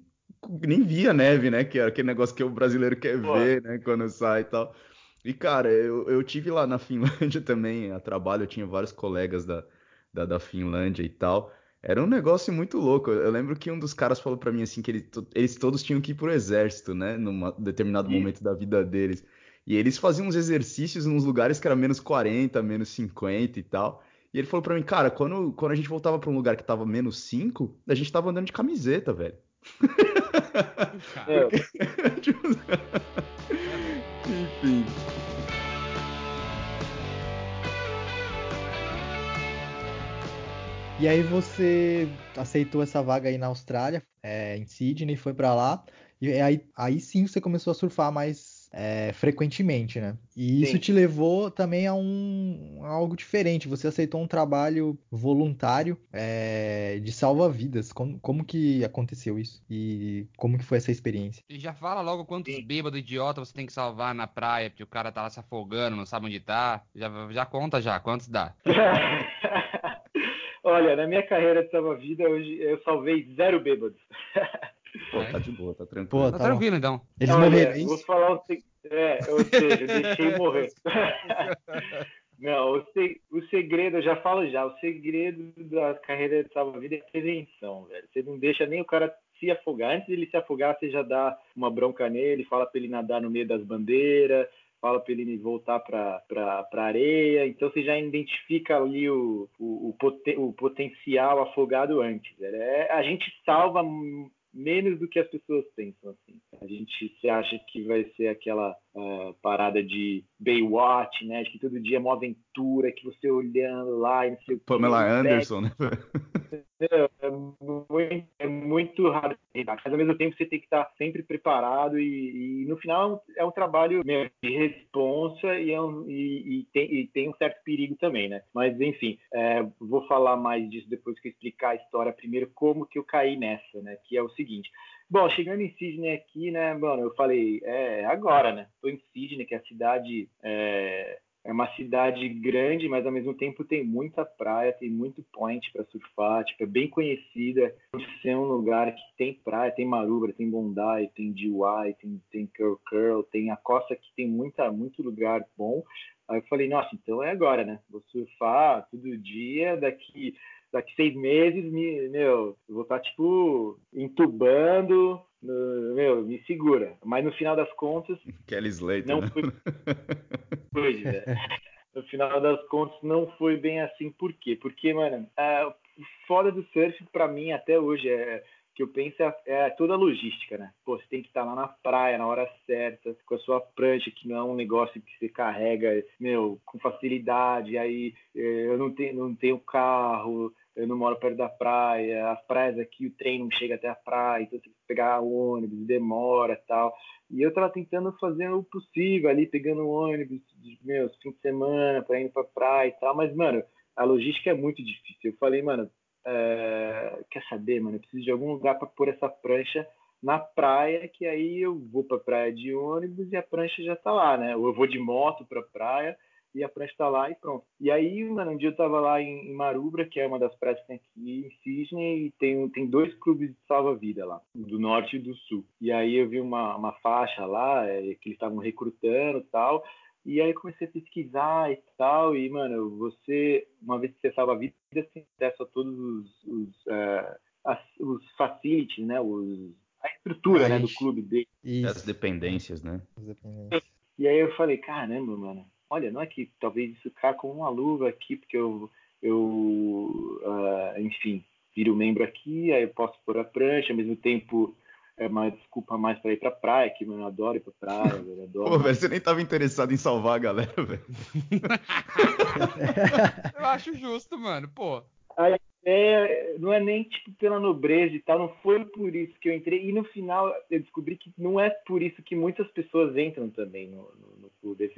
nem via neve, né? Que é aquele negócio que o brasileiro quer Pô. ver, né? Quando sai e tal. E, cara, eu, eu tive lá na Finlândia também, a trabalho, eu tinha vários colegas da, da, da Finlândia e tal. Era um negócio muito louco. Eu lembro que um dos caras falou para mim assim que ele, eles todos tinham que ir pro exército, né? Num determinado momento da vida deles. E eles faziam uns exercícios nos lugares que era menos 40, menos 50 e tal. E ele falou para mim, cara, quando, quando a gente voltava para um lugar que tava menos 5, a gente tava andando de camiseta, velho. É. Enfim. E aí você aceitou essa vaga aí na Austrália, é, em Sydney, foi para lá. E aí, aí sim você começou a surfar mais é, frequentemente, né? E isso Sim. te levou também a um a algo diferente. Você aceitou um trabalho voluntário é, de salva-vidas. Como, como que aconteceu isso? E como que foi essa experiência? E já fala logo quantos Sim. bêbados idiota você tem que salvar na praia, porque o cara tá lá se afogando, não sabe onde tá. Já, já conta já, quantos dá? Olha, na minha carreira de salva-vida, hoje eu salvei zero bêbados. Pô, tá de boa, tá tranquilo. Pô, tá, tá tranquilo então. Eles Olha, morreram, é isso? Vou falar o seguinte. É, ou seja, deixei morrer. Não, o, se, o segredo, eu já falo já, o segredo da carreira de salva-vida é prevenção, velho. Você não deixa nem o cara se afogar. Antes de ele se afogar, você já dá uma bronca nele, fala para ele nadar no meio das bandeiras, fala para ele voltar para a areia. Então você já identifica ali o, o, o, poten, o potencial afogado antes. É, a gente salva menos do que as pessoas pensam. Assim. A gente se acha que vai ser aquela uh, parada de Baywatch, né? De que todo dia é uma aventura, que você olhando lá e não sei o que. Pamela Anderson, né? É muito, é muito raro, mas ao mesmo tempo você tem que estar sempre preparado e, e no final é um trabalho mesmo, de responsa e, é um, e, e, tem, e, tem, um certo perigo também, né? Mas enfim, é, vou falar mais disso depois que eu explicar a história primeiro, como que eu caí nessa, né? Que é o seguinte. Bom, chegando em Sydney aqui, né, mano, eu falei, é agora, né? Tô em Sydney, que é a cidade é, é uma cidade grande, mas ao mesmo tempo tem muita praia, tem muito point para surfar, tipo, é bem conhecida por ser um lugar que tem praia, tem Maruba, tem Bondi, tem DY, tem, tem Curl Curl, tem a costa que tem muita, muito lugar bom. Aí eu falei, nossa, então é agora, né? Vou surfar todo dia, daqui daqui seis meses, me, meu, eu vou estar, tá, tipo, entubando, meu, me segura. Mas no final das contas. Kelly Slater. Não né? foi. Pois é. No final das contas, não foi bem assim. Por quê? Porque, mano, a foda do surf, para mim, até hoje, é que eu penso é, é, toda a logística, né? Pô, você tem que estar lá na praia na hora certa, com a sua prancha, que não é um negócio que você carrega, meu, com facilidade. Aí eh, eu não tenho, não tenho carro, eu não moro perto da praia, as praias aqui, o trem não chega até a praia, então tem que pegar o ônibus, demora tal. E eu tava tentando fazer o possível ali, pegando ônibus, meus fim de semana, para ir pra praia e tal, mas, mano, a logística é muito difícil. Eu falei, mano, é... quer saber, mano, eu preciso de algum lugar para pôr essa prancha na praia, que aí eu vou pra praia de ônibus e a prancha já tá lá, né? Ou eu vou de moto pra praia e a prancha tá lá e pronto. E aí, mano, um dia eu tava lá em, em Marubra, que é uma das praias que tem aqui em Sydney, e tem, tem dois clubes de salva-vida lá, do norte e do sul. E aí eu vi uma, uma faixa lá, é, que eles estavam recrutando e tal, e aí comecei a pesquisar e tal, e, mano, você, uma vez que você salva a vida, você tem acesso a todos os, os, uh, as, os facilities, né, os, a estrutura, né, do clube dele. As dependências, né? As dependências. E aí eu falei, caramba, mano, olha, não é que talvez isso caia com uma luva aqui, porque eu, eu uh, enfim, viro membro aqui, aí eu posso pôr a prancha, ao mesmo tempo é uma desculpa mais para ir pra praia, que eu adoro ir pra praia, eu adoro. Pô, velho, você nem tava interessado em salvar a galera, velho. eu acho justo, mano, pô. A ideia não é nem tipo pela nobreza e tal, não foi por isso que eu entrei. E no final eu descobri que não é por isso que muitas pessoas entram também no, no, no clube.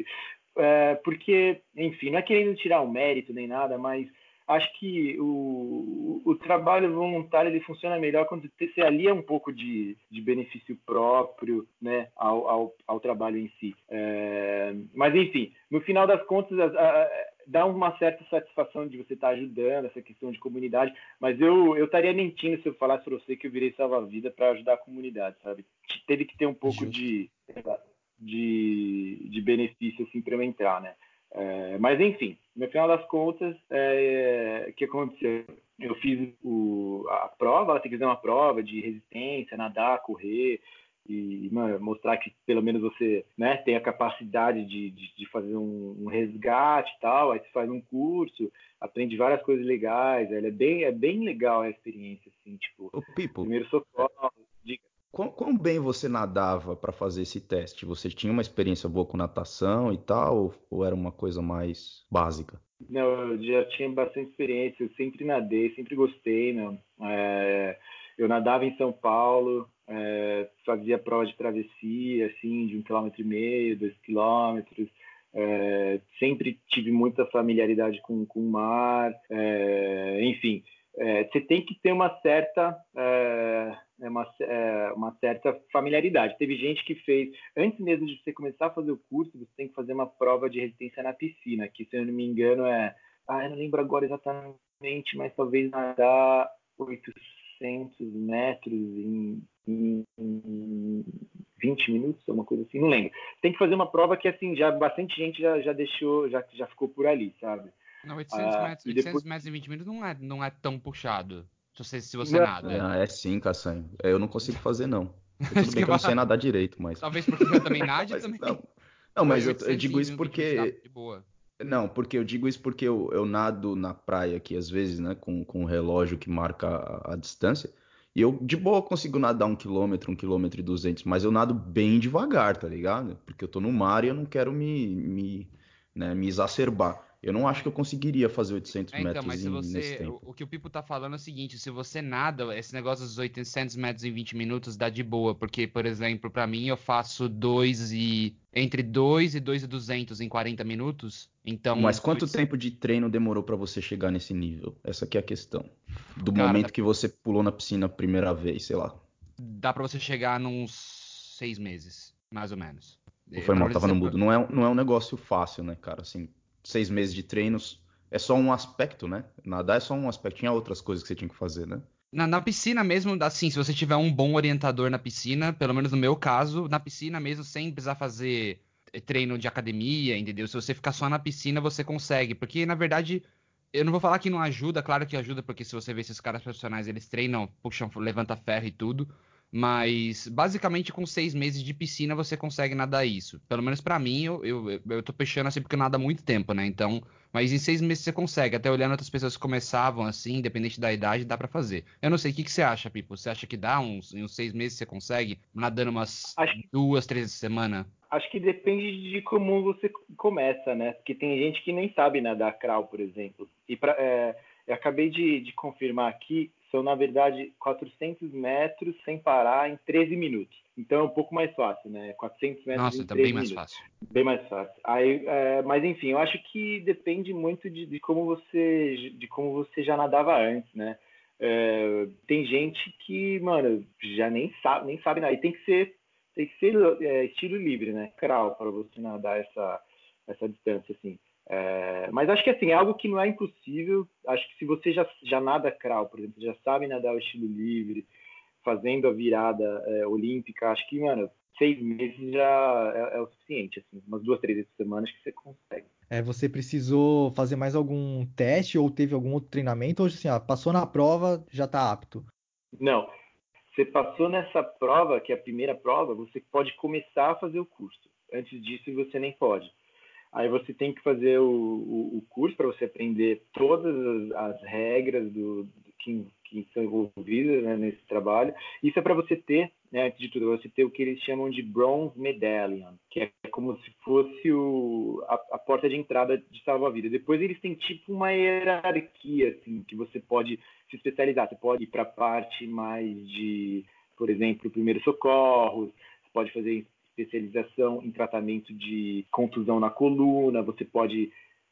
É, porque, enfim, não é querendo tirar o mérito nem nada, mas acho que o, o trabalho voluntário ele funciona melhor quando você alia um pouco de, de benefício próprio né, ao, ao, ao trabalho em si. É, mas, enfim, no final das contas, a, a, dá uma certa satisfação de você estar ajudando essa questão de comunidade, mas eu, eu estaria mentindo se eu falasse para você que eu virei salva-vida para ajudar a comunidade, sabe? Teve que ter um pouco Justo. de de, de benefício assim, para eu entrar, né? É, mas enfim, no final das contas, é, o que aconteceu? Eu fiz o, a prova, ela tem que fazer uma prova de resistência, nadar, correr e mano, mostrar que pelo menos você né, tem a capacidade de, de, de fazer um, um, resgate e tal. Aí você faz um curso, aprende várias coisas legais. É bem, é bem legal a experiência, assim, tipo, o Pipo, primeiro socorro. Quão, quão bem você nadava para fazer esse teste? Você tinha uma experiência boa com natação e tal, ou, ou era uma coisa mais básica? Não, eu já tinha bastante experiência, eu sempre nadei, sempre gostei, meu. É, eu nadava em São Paulo, é, fazia prova de travessia, assim, de um quilômetro e meio, dois quilômetros, é, sempre tive muita familiaridade com, com o mar, é, enfim, é, você tem que ter uma certa é, é, uma, uma certa familiaridade. Teve gente que fez, antes mesmo de você começar a fazer o curso, você tem que fazer uma prova de resistência na piscina, que se eu não me engano é, ah, eu não lembro agora exatamente, mas talvez nadar 800 400 metros em, em, em 20 minutos, uma coisa assim, não lembro. Tem que fazer uma prova que, assim, já bastante gente já, já deixou, já, já ficou por ali, sabe? Não, 800, ah, metros, 800 depois... metros em 20 minutos não é, não é tão puxado. Se você, se você nada. É, é sim, Cassanho. Eu não consigo fazer, não. Tudo bem que eu não sei nadar direito, mas. Talvez porque eu também nade mas, também. Não, não mas eu, eu digo isso porque. Não, porque eu digo isso porque eu, eu nado na praia aqui, às vezes, né? Com, com um relógio que marca a, a distância. E eu, de boa, consigo nadar um quilômetro, um quilômetro e duzentos, mas eu nado bem devagar, tá ligado? Porque eu tô no mar e eu não quero me, me, né, me exacerbar. Eu não acho que eu conseguiria fazer 800 é, então, metros mas se você, nesse tempo. O, que o Pipo tá falando é o seguinte, se você nada, esse negócio dos 800 metros em 20 minutos dá de boa, porque, por exemplo, para mim eu faço 2 e... entre 2 e 2 e 200 em 40 minutos, então... Mas quanto dois... tempo de treino demorou para você chegar nesse nível? Essa aqui é a questão. Do Cara, momento que você pulou na piscina a primeira vez, sei lá. Dá para você chegar nos seis meses, mais ou menos. Foi mal, tava no mudo. Não é, não é um negócio fácil, né, cara? Assim, seis meses de treinos é só um aspecto, né? Nadar é só um aspecto. Tinha outras coisas que você tinha que fazer, né? Na, na, piscina mesmo, assim, se você tiver um bom orientador na piscina, pelo menos no meu caso, na piscina mesmo, sem precisar fazer eh, treino de academia, entendeu? Se você ficar só na piscina, você consegue. Porque, na verdade, eu não vou falar que não ajuda, claro que ajuda, porque se você vê esses caras profissionais, eles treinam, puxam, levanta ferro e tudo. Mas basicamente com seis meses de piscina você consegue nadar isso. Pelo menos para mim, eu, eu, eu tô peixando assim porque eu nado há muito tempo, né? Então, mas em seis meses você consegue. Até olhando outras pessoas que começavam assim, independente da idade, dá para fazer. Eu não sei, o que, que você acha, Pipo? Você acha que dá uns, em uns seis meses você consegue? Nadando umas acho, duas, três semanas? Acho que depende de como você começa, né? Porque tem gente que nem sabe nadar crawl, por exemplo. E pra, é, eu acabei de, de confirmar aqui, são, na verdade, 400 metros sem parar em 13 minutos. Então é um pouco mais fácil, né? 400 metros Nossa, em tá 13 bem minutos. mais fácil. Bem mais fácil. Aí, é, mas enfim, eu acho que depende muito de, de, como você de como você já nadava antes, né? É, tem gente que, mano, já nem sabe, nem sabe nadar. E tem que ser, tem que ser é, estilo livre, né? Crawl para você nadar essa essa distância assim. É, mas acho que assim, é algo que não é impossível. Acho que se você já, já nada crawl, por exemplo, já sabe nadar o estilo livre, fazendo a virada é, olímpica, acho que, mano, seis meses já é, é, o suficiente, assim, umas duas, três vezes por semana, acho que você consegue. É, você precisou fazer mais algum teste ou teve algum outro treinamento? Ou assim, ah, passou na prova, já está apto? Não. Você passou nessa prova, que é a primeira prova, você pode começar a fazer o curso. Antes disso, você nem pode. Aí você tem que fazer o, o, o curso para você aprender todas as, as regras do, do que, que, são envolvidas né, nesse trabalho. Isso é para você ter, né, antes de tudo, você ter o que eles chamam de Bronze Medallion, que é como se fosse o, a, a porta de entrada de salva-vida. Depois eles têm tipo uma hierarquia, assim, que você pode se especializar. Você pode ir para a parte mais de, por exemplo, primeiro socorros, você pode fazer especialização em tratamento de contusão na coluna, você pode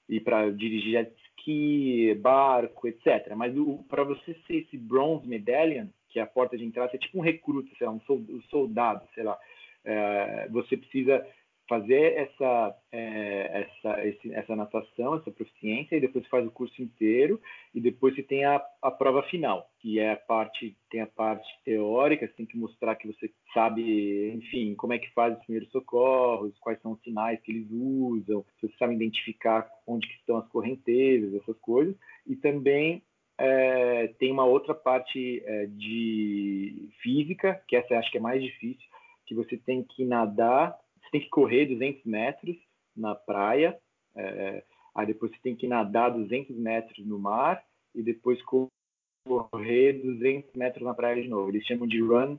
ir para dirigir jet ski, barco, etc. Mas para você ser esse bronze medallion, que é a porta de entrada, você é tipo um recruta, sei lá, um soldado, sei lá. É, você precisa fazer essa, é, essa, esse, essa natação, essa proficiência, e depois faz o curso inteiro, e depois você tem a, a prova final, que é a parte, tem a parte teórica, você tem que mostrar que você sabe, enfim, como é que faz os primeiros socorros, quais são os sinais que eles usam, se você sabe identificar onde estão as correntezas, essas coisas, e também é, tem uma outra parte é, de física, que essa acho que é mais difícil, que você tem que nadar você tem que correr 200 metros na praia, é, aí depois você tem que nadar 200 metros no mar e depois correr 200 metros na praia de novo. Eles chamam de run,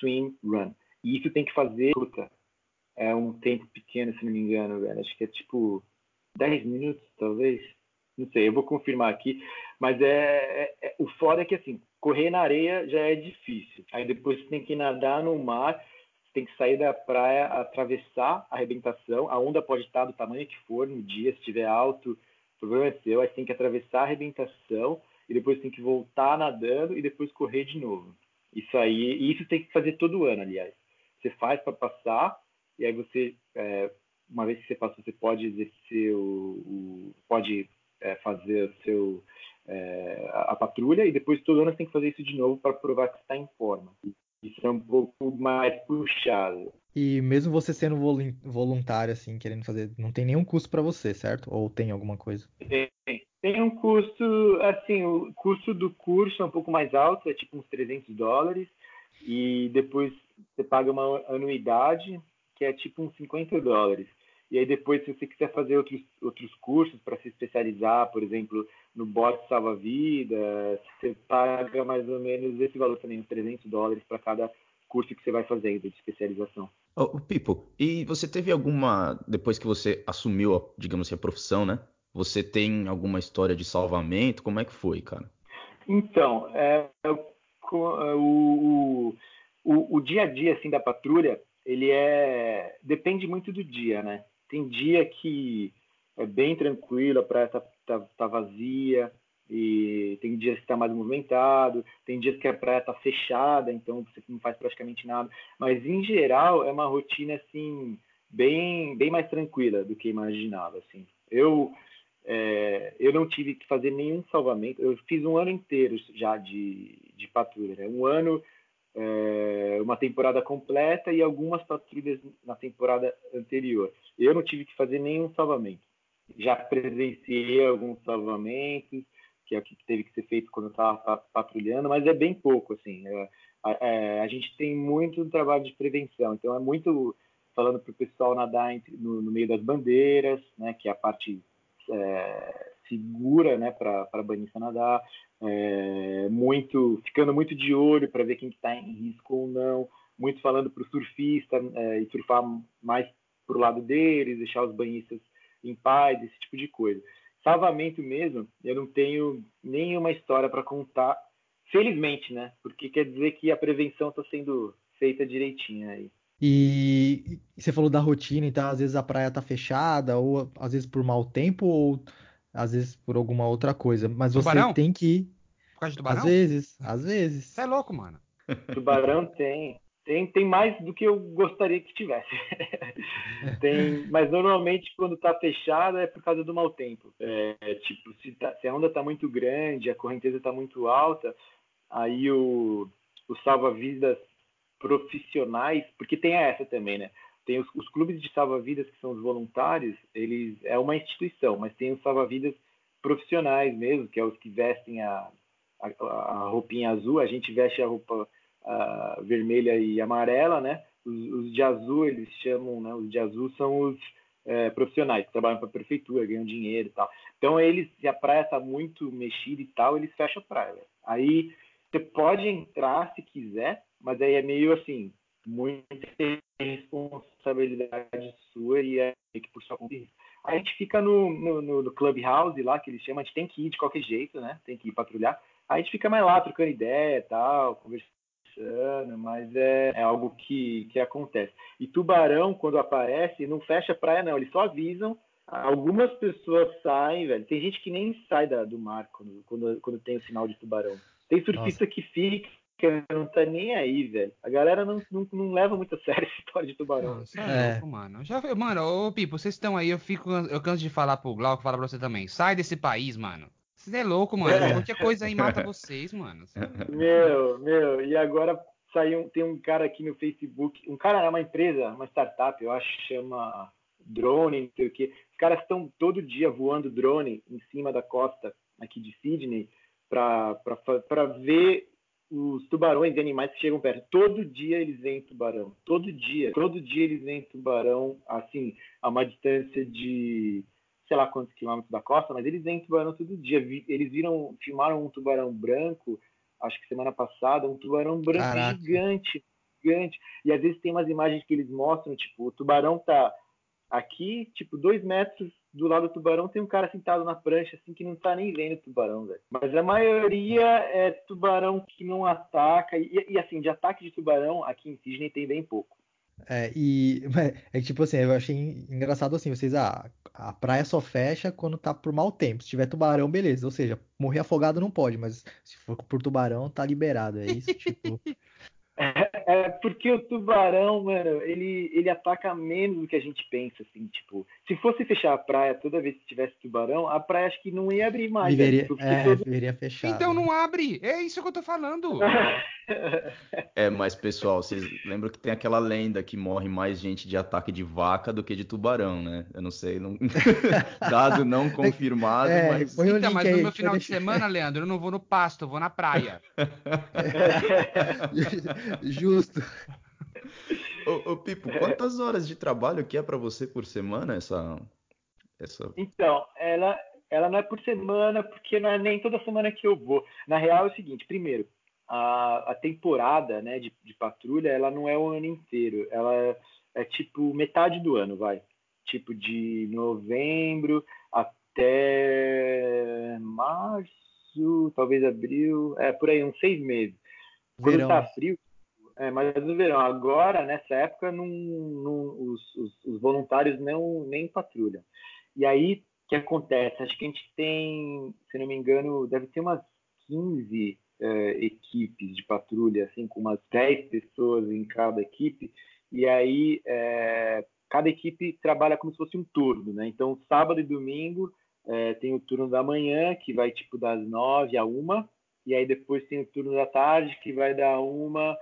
swim, run. E isso tem que fazer, puta, é um tempo pequeno, se não me engano, velho. Acho que é tipo 10 minutos, talvez. Não sei, eu vou confirmar aqui. Mas é, é, é, o foda é que assim, correr na areia já é difícil. Aí depois você tem que nadar no mar tem que sair da praia, atravessar a arrebentação. A onda pode estar do tamanho que for no dia, se estiver alto, o problema é seu. Aí tem que atravessar a arrebentação e depois tem que voltar nadando e depois correr de novo. Isso aí, e isso tem que fazer todo ano, aliás. Você faz para passar e aí você, é, uma vez que você passou, você pode exercer o, o pode é, fazer o seu é, a, a, patrulha e depois todo ano você tem que fazer isso de novo para provar que está em forma. Isso é um pouco mais puxado. E mesmo você sendo voluntário, assim, querendo fazer, não tem nenhum custo para você, certo? Ou tem alguma coisa? Tem, tem um custo, assim, o custo do curso é um pouco mais alto, é tipo uns 300 dólares, e depois você paga uma anuidade, que é tipo uns 50 dólares. E aí depois, se você quiser fazer outros, outros cursos para se especializar, por exemplo, no bot salva-vida, você paga mais ou menos esse valor também, uns 300 dólares para cada curso que você vai fazendo de especialização. Oh, Pipo, e você teve alguma, depois que você assumiu, digamos assim, a profissão, né? Você tem alguma história de salvamento? Como é que foi, cara? Então, é, o, o, o, dia a dia assim da patrulha, ele é depende muito do dia, né? Tem dia que é bem tranquilo, a praia tá, tá, tá vazia, e tem dias que está mais movimentado, tem dias que a praia está fechada, então você não faz praticamente nada. Mas em geral é uma rotina assim bem bem mais tranquila do que imaginava. Assim, eu é, eu não tive que fazer nenhum salvamento. Eu fiz um ano inteiro já de, de patrulha, né? um ano é, uma temporada completa e algumas patrulhas na temporada anterior. Eu não tive que fazer nenhum salvamento. Já presenciei alguns salvamentos, que é o que teve que ser feito quando eu estava patrulhando, mas é bem pouco, assim. É, é, a gente tem muito trabalho de prevenção, então é muito falando para o pessoal nadar entre, no, no, meio das bandeiras, né, que é a parte é, segura, né, para banhista nadar, é, muito ficando muito de olho para ver quem está em risco ou não, muito falando para o surfista é, e surfar mais para o lado deles, deixar os banhistas em paz, esse tipo de coisa salvamento mesmo, eu não tenho nenhuma história para contar, felizmente, né? Porque quer dizer que a prevenção está sendo feita direitinho aí. E você falou da rotina, então às vezes a praia tá fechada, ou às vezes por mau tempo, ou às vezes por alguma outra coisa. Mas você tubarão? tem que ir. Por causa de tubarão? Às vezes, às vezes. Você é louco, mano. Tubarão tem. Tem, tem mais do que eu gostaria que tivesse. tem, mas normalmente quando está fechado é por causa do mau tempo. É, tipo, se, tá, se, a onda está muito grande, a correnteza está muito alta, aí o, o salva-vidas profissionais, porque tem essa também, né? Tem os, os clubes de salva-vidas que são os voluntários, eles é uma instituição, mas tem os salva-vidas profissionais mesmo, que é os que vestem a, a, a roupinha azul, a gente veste a roupa uh, vermelha e amarela, né? Os, os, de azul eles chamam, né? Os de azul são os é, profissionais que trabalham para a prefeitura, ganham dinheiro e tal. Então eles, se a praia está muito mexida e tal, eles fecham a praia. Aí você pode entrar se quiser, mas aí é meio assim, muita responsabilidade sua e é que por sua conta. A gente fica no, no, no, clubhouse lá, que eles chamam, a gente tem que ir de qualquer jeito, né? Tem que ir patrulhar. A gente fica mais lá trocando ideia e tal, conversando mas é, é, algo que, que acontece. E tubarão, quando aparece, não fecha a praia, não, eles só avisam. Algumas pessoas saem, velho. Tem gente que nem sai da, do mar quando, quando, quando tem o sinal de tubarão. Tem surfista Nossa. que fica, não tá nem aí, velho. A galera não, não, não leva muito a sério essa história de tubarão. Nossa, é, é. louco, mano. Já, mano, ô Pipo, vocês estão aí, eu fico. Eu canso de falar pro Glauco, falar pra você também. Sai desse país, mano. Você é louco, mano. É. Qualquer coisa aí mata vocês, mano. Meu, meu. E agora saiu, tem um cara aqui no Facebook. Um cara é uma empresa, uma startup, eu acho, chama Drone, não sei o quê. Os caras estão todo dia voando drone em cima da costa aqui de Sydney para ver os tubarões e animais que chegam perto. Todo dia eles veem tubarão. Todo dia. Todo dia eles veem tubarão, assim, a uma distância de sei lá quantos quilômetros da costa, mas eles vêm tubarão todo dia. Eles viram, filmaram um tubarão branco, acho que semana passada, um tubarão branco Caraca. gigante, gigante. E às vezes tem umas imagens que eles mostram, tipo, o tubarão tá aqui, tipo, dois metros do lado do tubarão tem um cara sentado na prancha, assim, que não tá nem vendo o tubarão, velho. Mas a maioria é tubarão que não ataca. E, e assim, de ataque de tubarão, aqui em Sydney tem bem pouco. É, e é tipo assim, eu achei engraçado assim, vocês, ah, a praia só fecha quando tá por mau tempo. Se tiver tubarão, beleza. Ou seja, morrer afogado não pode, mas se for por tubarão, tá liberado. É isso, tipo. É, é, porque o tubarão, mano, ele, ele ataca menos do que a gente pensa, assim, tipo, se fosse fechar a praia toda vez que tivesse tubarão, a praia acho que não ia abrir mais. Viveria, é, todo... viveria fechar. Então não abre, é isso que eu tô falando. é, mas pessoal, vocês lembram que tem aquela lenda que morre mais gente de ataque de vaca do que de tubarão, né? Eu não sei, não... dado não confirmado, é, mas... Então, mas no meu final de semana, Leandro, eu não vou no pasto, eu vou na praia. Justo. Ô, ô, Pipo, quantas horas de trabalho que é para você por semana essa, essa? Então, ela, ela não é por semana, porque não é nem toda semana que eu vou. Na real é o seguinte, primeiro, a, a temporada né, de, de patrulha, ela não é o ano inteiro. Ela é, é tipo metade do ano, vai. Tipo de novembro até março, talvez abril, é por aí, uns seis meses. Quando Verão. tá frio, é, mas no verão, agora, nessa época, não, não, os, os, os, voluntários não nem patrulham. E aí, o que acontece? Acho que a gente tem, se não me engano, deve ter umas 15 é, equipes de patrulha, assim, com umas 10 pessoas em cada equipe. E aí, é, cada equipe trabalha como se fosse um turno, né? Então, sábado e domingo é, tem o turno da manhã, que vai tipo das 9 a 1, e aí depois tem o turno da tarde, que vai da 1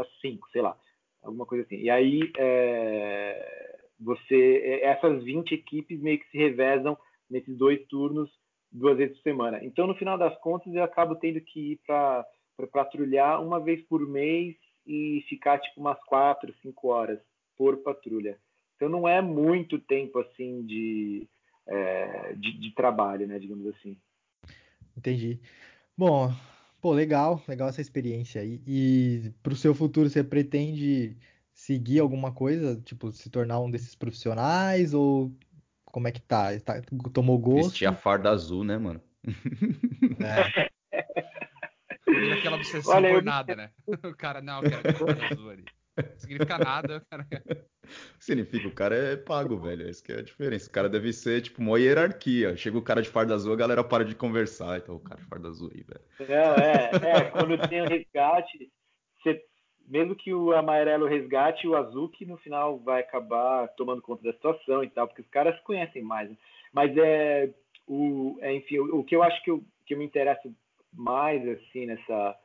às 5, sei lá, alguma coisa assim. E aí é, você, é, essas 20 equipes meio que se revezam nesses dois turnos duas vezes por semana. Então, no final das contas, eu acabo tendo que ir para patrulhar uma vez por mês e ficar tipo umas quatro, cinco horas por patrulha. Então, não é muito tempo assim de, é, de, de trabalho, né, digamos assim. Entendi. Bom, Pô, legal, legal essa experiência aí. E pro seu futuro você pretende seguir alguma coisa, tipo, se tornar um desses profissionais ou como é que tá? tá tomou gosto? Vestir a farda azul, né, mano? É. Aquela obsessão Olha, por eu... nada, né? O cara, não, eu quero farda azul ali. Significa nada, cara. Significa o cara é pago, velho. Essa que é a diferença. O cara deve ser, tipo, uma hierarquia. Chega o cara de farda azul, a galera para de conversar. Então, o cara de farda azul aí, velho. Não, é, é. Quando tem o resgate, você, mesmo que o amarelo resgate, o azul que no final vai acabar tomando conta da situação e tal, porque os caras conhecem mais. Né? Mas é, o, é, enfim, o, o, que eu acho que eu, que eu me interessa mais, assim, nessa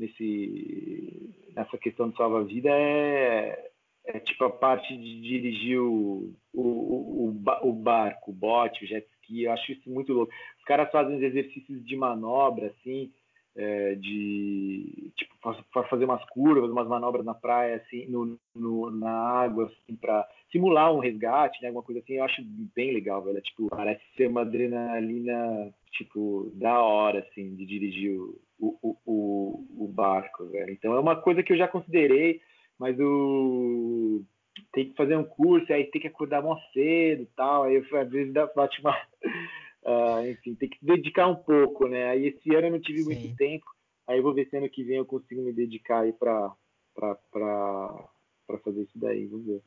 nesse, nessa questão de salva-vida é, é, tipo a parte de dirigir o, o, o, o barco, o bote, o jet ski. Eu acho isso muito louco. Os caras fazem os exercícios de manobra, assim, é, de tipo fazer umas curvas, umas manobras na praia, assim, no, no na água, assim, para simular um resgate, né, alguma coisa assim. Eu acho bem legal, velho. É, tipo, parece ser uma adrenalina tipo da hora, assim, de dirigir o o, o, o, barco, velho. Então é uma coisa que eu já considerei, mas o tem que fazer um curso, aí tem que acordar mó cedo e tal, aí às vezes dá, bate uma. Uh, enfim, tem que dedicar um pouco, né? Aí esse ano eu não tive Sim. muito tempo, aí eu vou ver se ano que vem eu consigo me dedicar aí para fazer isso daí, vamos ver.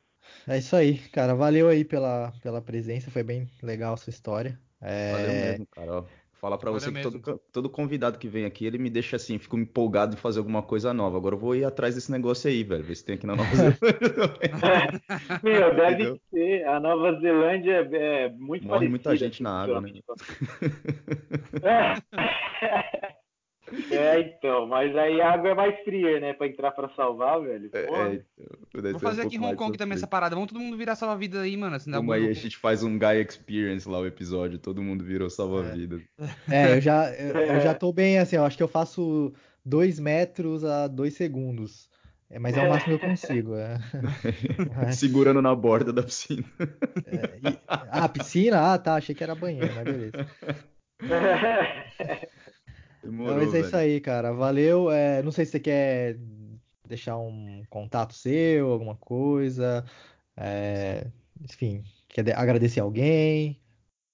É isso aí, cara. Valeu aí pela, pela presença, foi bem legal a sua história. É... Valeu mesmo, Carol. Falar para você que todo, todo, convidado que vem aqui, ele me deixa assim, fico empolgado em fazer alguma coisa nova. Agora eu vou ir atrás desse negócio aí, velho. Ver se tem aqui na Nova Zelândia. Meu, deve Entendeu? ser. A Nova Zelândia é, é muito Morre muita gente na água, né? É, então, mas aí a água é mais fria, né? Pra entrar pra salvar, velho. É, é então, Vou fazer um aqui em Hong Kong também essa parada. Vamos todo mundo virar salva-vida aí, mano. Assim, Como aí a gente faz um Guy Experience lá o episódio, todo mundo virou salva-vida. É. é, eu já, eu, eu, já tô bem assim, eu acho que eu faço dois metros a dois segundos. É, mas é o máximo que eu consigo. É. Segurando na borda da piscina. É, e, ah, piscina? Ah, tá. Achei que era banheiro, mas beleza. Demorou, mas é velho. isso aí, cara. Valeu. É, não sei se você quer deixar um contato seu, alguma coisa. É, enfim, quer agradecer alguém.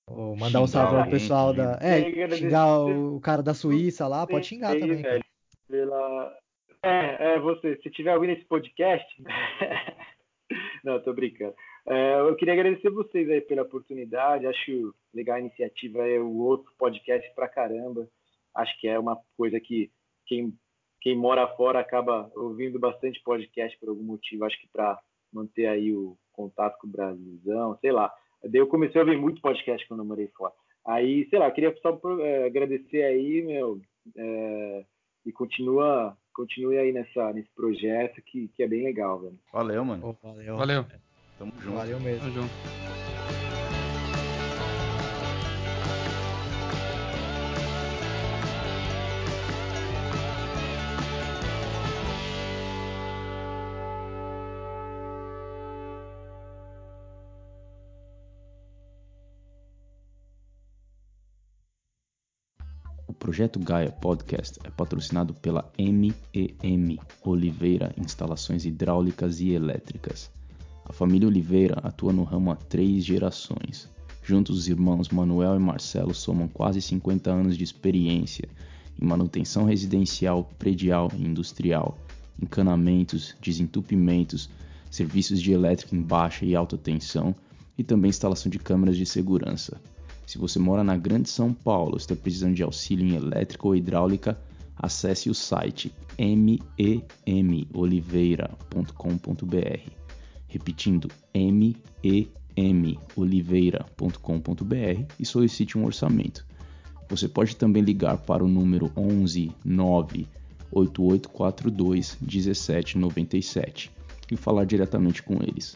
Ou mandar um salve pro pessoal da. É, xingar o cara da Suíça lá, pode xingar aí, também. Velho, pela... É, é, você, se tiver ouvindo esse podcast. Não, tô brincando. É, eu queria agradecer vocês aí pela oportunidade. Acho legal a iniciativa, é o outro podcast pra caramba acho que é uma coisa que quem quem mora fora acaba ouvindo bastante podcast por algum motivo, acho que para manter aí o contato com o Brasilzão, sei lá. Daí eu comecei a ouvir muito podcast quando eu morei fora. Aí, sei lá, queria só é, agradecer aí, meu, é, e continua, continue aí nessa, nesse projeto que, que é bem legal, velho. Valeu, mano. Oh, valeu. Valeu. Tamo junto. Valeu mesmo. Tamo junto. Projeto Gaia Podcast é patrocinado pela MEM Oliveira Instalações Hidráulicas e Elétricas. A família Oliveira atua no ramo há três gerações. Juntos, os irmãos Manuel e Marcelo somam quase 50 anos de experiência em manutenção residencial, predial e industrial, encanamentos, desentupimentos, serviços de elétrica em baixa e alta tensão e também instalação de câmeras de segurança. Se você mora na Grande São Paulo, está precisando de auxílio em elétrica ou hidráulica, acesse o site memoliveira.com.br. Repetindo, memoliveira.com.br e solicite um orçamento. Você pode também ligar para o número 11 9 8842 1797 e falar diretamente com eles.